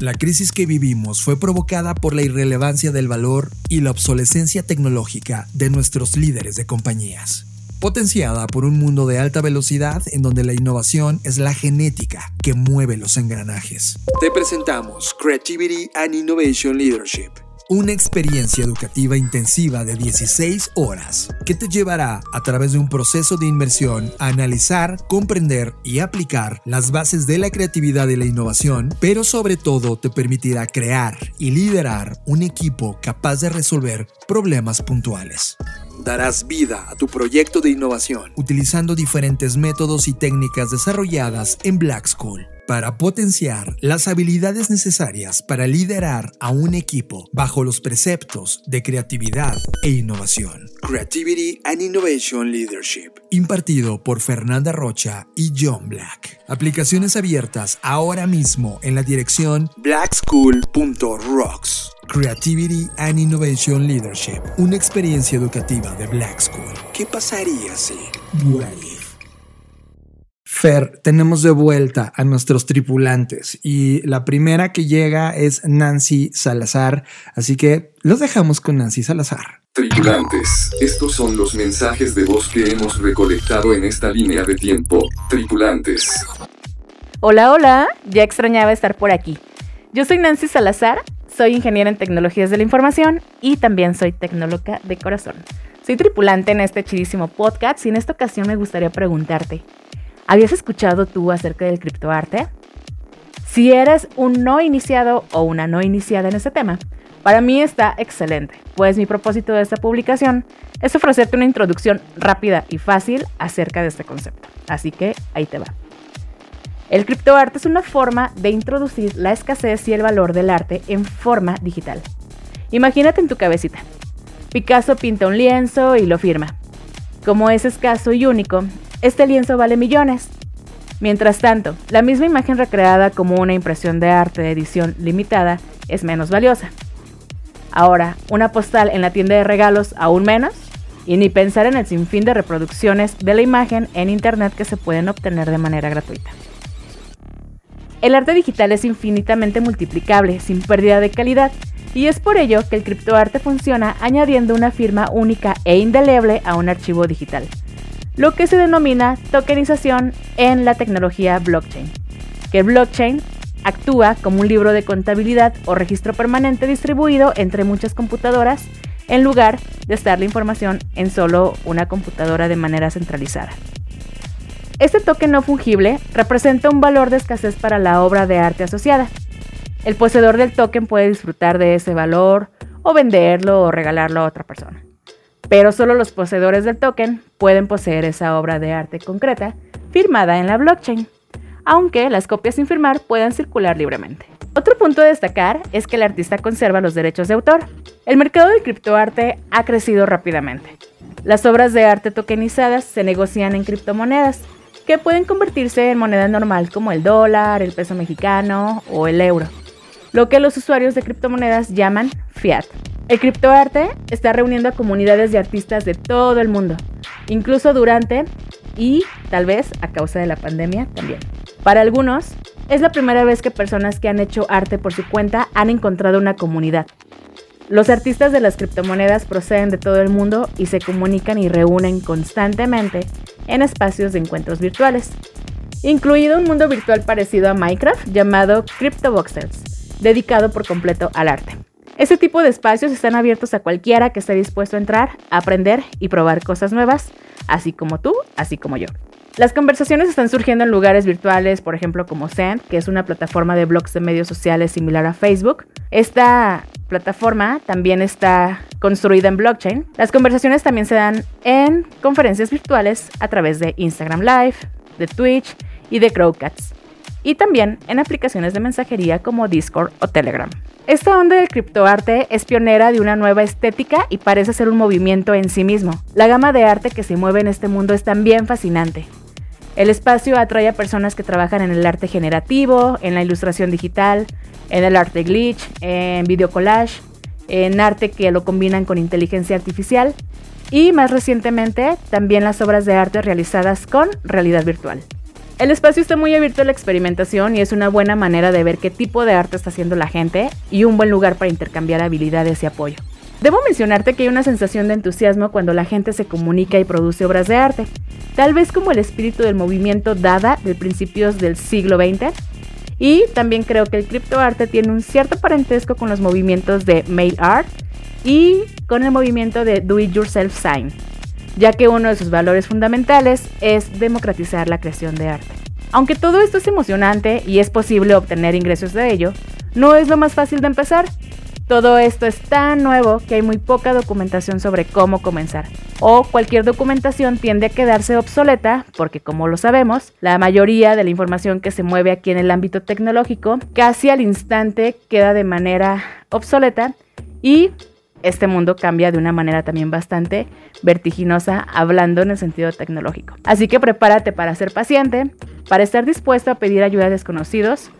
La crisis que vivimos fue provocada por la irrelevancia del valor y la obsolescencia tecnológica de nuestros líderes de compañías, potenciada por un mundo de alta velocidad en donde la innovación es la genética que mueve los engranajes. Te presentamos Creativity and Innovation Leadership una experiencia educativa intensiva de 16 horas que te llevará a través de un proceso de inmersión a analizar, comprender y aplicar las bases de la creatividad y la innovación, pero sobre todo te permitirá crear y liderar un equipo capaz de resolver problemas puntuales darás vida a tu proyecto de innovación. Utilizando diferentes métodos y técnicas desarrolladas en Black School para potenciar las habilidades necesarias para liderar a un equipo bajo los preceptos de creatividad e innovación. Creativity and Innovation Leadership. Impartido por Fernanda Rocha y John Black. Aplicaciones abiertas ahora mismo en la dirección blackschool.rocks. Creativity and Innovation Leadership. Una experiencia educativa de Black School. ¿Qué pasaría si? Bueno. Fer, tenemos de vuelta a nuestros tripulantes y la primera que llega es Nancy Salazar, así que los dejamos con Nancy Salazar. Tripulantes, estos son los mensajes de voz que hemos recolectado en esta línea de tiempo. Tripulantes. Hola, hola, ya extrañaba estar por aquí. Yo soy Nancy Salazar, soy ingeniera en tecnologías de la información y también soy tecnóloga de corazón. Soy tripulante en este chidísimo podcast y en esta ocasión me gustaría preguntarte, ¿Habías escuchado tú acerca del criptoarte? Si eres un no iniciado o una no iniciada en este tema, para mí está excelente, pues mi propósito de esta publicación es ofrecerte una introducción rápida y fácil acerca de este concepto. Así que ahí te va. El criptoarte es una forma de introducir la escasez y el valor del arte en forma digital. Imagínate en tu cabecita. Picasso pinta un lienzo y lo firma. Como es escaso y único, este lienzo vale millones. Mientras tanto, la misma imagen recreada como una impresión de arte de edición limitada es menos valiosa. Ahora, una postal en la tienda de regalos aún menos, y ni pensar en el sinfín de reproducciones de la imagen en Internet que se pueden obtener de manera gratuita. El arte digital es infinitamente multiplicable, sin pérdida de calidad, y es por ello que el criptoarte funciona añadiendo una firma única e indeleble a un archivo digital, lo que se denomina tokenización en la tecnología blockchain. Que blockchain actúa como un libro de contabilidad o registro permanente distribuido entre muchas computadoras en lugar de estar la información en solo una computadora de manera centralizada. Este token no fungible representa un valor de escasez para la obra de arte asociada. El poseedor del token puede disfrutar de ese valor o venderlo o regalarlo a otra persona pero solo los poseedores del token pueden poseer esa obra de arte concreta firmada en la blockchain, aunque las copias sin firmar puedan circular libremente. Otro punto a destacar es que el artista conserva los derechos de autor. El mercado del criptoarte ha crecido rápidamente. Las obras de arte tokenizadas se negocian en criptomonedas, que pueden convertirse en moneda normal como el dólar, el peso mexicano o el euro, lo que los usuarios de criptomonedas llaman fiat. El criptoarte está reuniendo a comunidades de artistas de todo el mundo, incluso durante y tal vez a causa de la pandemia también. Para algunos, es la primera vez que personas que han hecho arte por su cuenta han encontrado una comunidad. Los artistas de las criptomonedas proceden de todo el mundo y se comunican y reúnen constantemente en espacios de encuentros virtuales. incluido un mundo virtual parecido a Minecraft llamado CryptoVoxels, dedicado por completo al arte. Este tipo de espacios están abiertos a cualquiera que esté dispuesto a entrar, aprender y probar cosas nuevas, así como tú, así como yo. Las conversaciones están surgiendo en lugares virtuales, por ejemplo como Send, que es una plataforma de blogs de medios sociales similar a Facebook. Esta plataforma también está construida en blockchain. Las conversaciones también se dan en conferencias virtuales a través de Instagram Live, de Twitch y de Crowcats. Y también en aplicaciones de mensajería como Discord o Telegram. Esta onda del criptoarte es pionera de una nueva estética y parece ser un movimiento en sí mismo. La gama de arte que se mueve en este mundo es también fascinante. El espacio atrae a personas que trabajan en el arte generativo, en la ilustración digital, en el arte glitch, en video collage, en arte que lo combinan con inteligencia artificial y más recientemente también las obras de arte realizadas con realidad virtual. El espacio está muy abierto a la experimentación y es una buena manera de ver qué tipo de arte está haciendo la gente y un buen lugar para intercambiar habilidades y apoyo. Debo mencionarte que hay una sensación de entusiasmo cuando la gente se comunica y produce obras de arte, tal vez como el espíritu del movimiento Dada de principios del siglo XX, y también creo que el criptoarte tiene un cierto parentesco con los movimientos de Made Art y con el movimiento de Do It Yourself Sign, ya que uno de sus valores fundamentales es democratizar la creación de arte. Aunque todo esto es emocionante y es posible obtener ingresos de ello, no es lo más fácil de empezar. Todo esto es tan nuevo que hay muy poca documentación sobre cómo comenzar. O cualquier documentación tiende a quedarse obsoleta porque como lo sabemos, la mayoría de la información que se mueve aquí en el ámbito tecnológico casi al instante queda de manera obsoleta y este mundo cambia de una manera también bastante vertiginosa hablando en el sentido tecnológico. Así que prepárate para ser paciente, para estar dispuesto a pedir ayuda a desconocidos,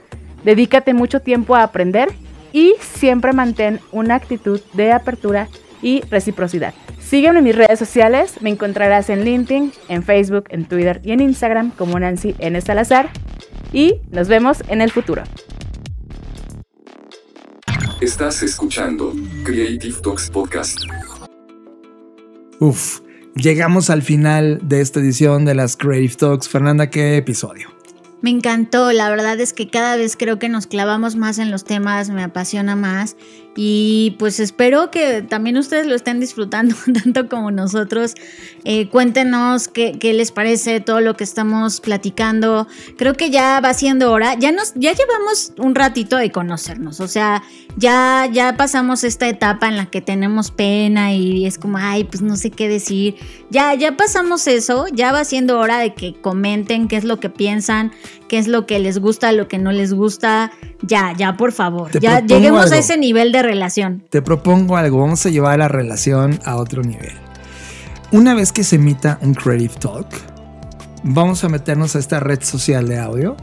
dedícate mucho tiempo a aprender y siempre mantén una actitud de apertura y reciprocidad. Sígueme en mis redes sociales, me encontrarás en LinkedIn, en Facebook, en Twitter y en Instagram como Nancy N. Y nos vemos en el futuro. Estás escuchando Creative Talks Podcast. Uf, llegamos al final de esta edición de las Creative Talks. Fernanda, ¿qué episodio? Me encantó, la verdad es que cada vez creo que nos clavamos más en los temas, me apasiona más y pues espero que también ustedes lo estén disfrutando [laughs] tanto como nosotros. Eh, cuéntenos qué, qué, les parece todo lo que estamos platicando. Creo que ya va siendo hora. Ya nos, ya llevamos un ratito de conocernos. O sea, ya, ya pasamos esta etapa en la que tenemos pena y es como, ay, pues no sé qué decir. Ya, ya pasamos eso. Ya va siendo hora de que comenten qué es lo que piensan, qué es lo que les gusta, lo que no les gusta. Ya, ya, por favor. Te ya lleguemos algo. a ese nivel de relación. Te propongo algo, vamos a llevar la relación a otro nivel. Una vez que se emita un Creative Talk, vamos a meternos a esta red social de audio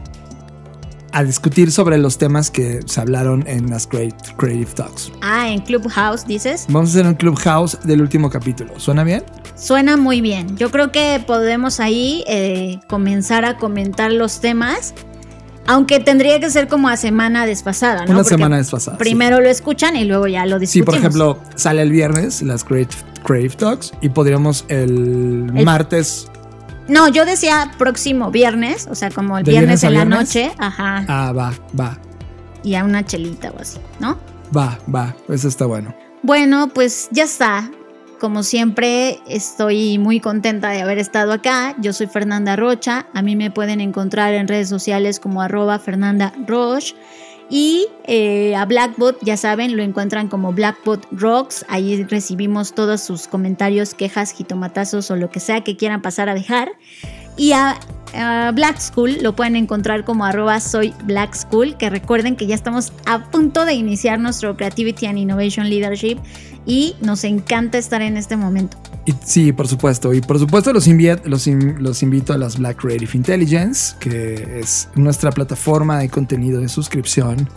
a discutir sobre los temas que se hablaron en las Creative, Creative Talks. Ah, en Clubhouse dices. Vamos a hacer un Clubhouse del último capítulo. ¿Suena bien? Suena muy bien. Yo creo que podemos ahí eh, comenzar a comentar los temas. Aunque tendría que ser como a semana desfasada, ¿no? Una Porque semana desfasada. sí. Primero lo escuchan y luego ya lo Sí, discutimos. por ejemplo, sale el viernes las Creative, Creative Talks y podríamos el, El- martes. No, yo decía próximo viernes, o sea, como el ¿De viernes, en la viernes? noche, ajá, Ah, va, va, y a una chelita o así, ¿no? va, va. Eso está bueno. Bueno, pues ya está. Como siempre, estoy muy contenta de haber estado acá. Yo soy Fernanda Rocha. A mí me pueden encontrar en redes sociales como arroba Fernanda Roche. Y eh, a Blackbot, ya saben, lo encuentran como Blackbot Rocks. Ahí recibimos todos sus comentarios, quejas, jitomatazos o lo que sea que quieran pasar a dejar. Y a, Black School lo pueden encontrar como arroba soy Black School, que recuerden que ya estamos a punto de iniciar nuestro Creativity and Innovation Leadership y nos encanta estar en este momento. Sí, por supuesto. Y por supuesto los, los, los invito a las Black Creative Intelligence, que es nuestra plataforma de contenido de suscripción.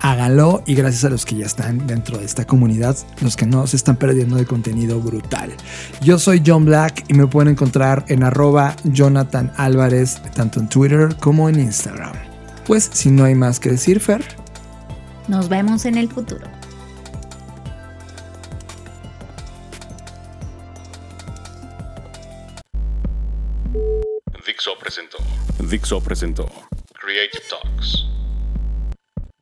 Háganlo y gracias a los que ya están dentro de esta comunidad, los que no se están perdiendo de contenido brutal. Yo soy John Black y me pueden encontrar en arroba Jonathan Álvarez, tanto en Twitter como en Instagram. Pues si no hay más que decir, Fer, Nos vemos en el futuro. Dixo presentó Dixo presentó Creative Talks,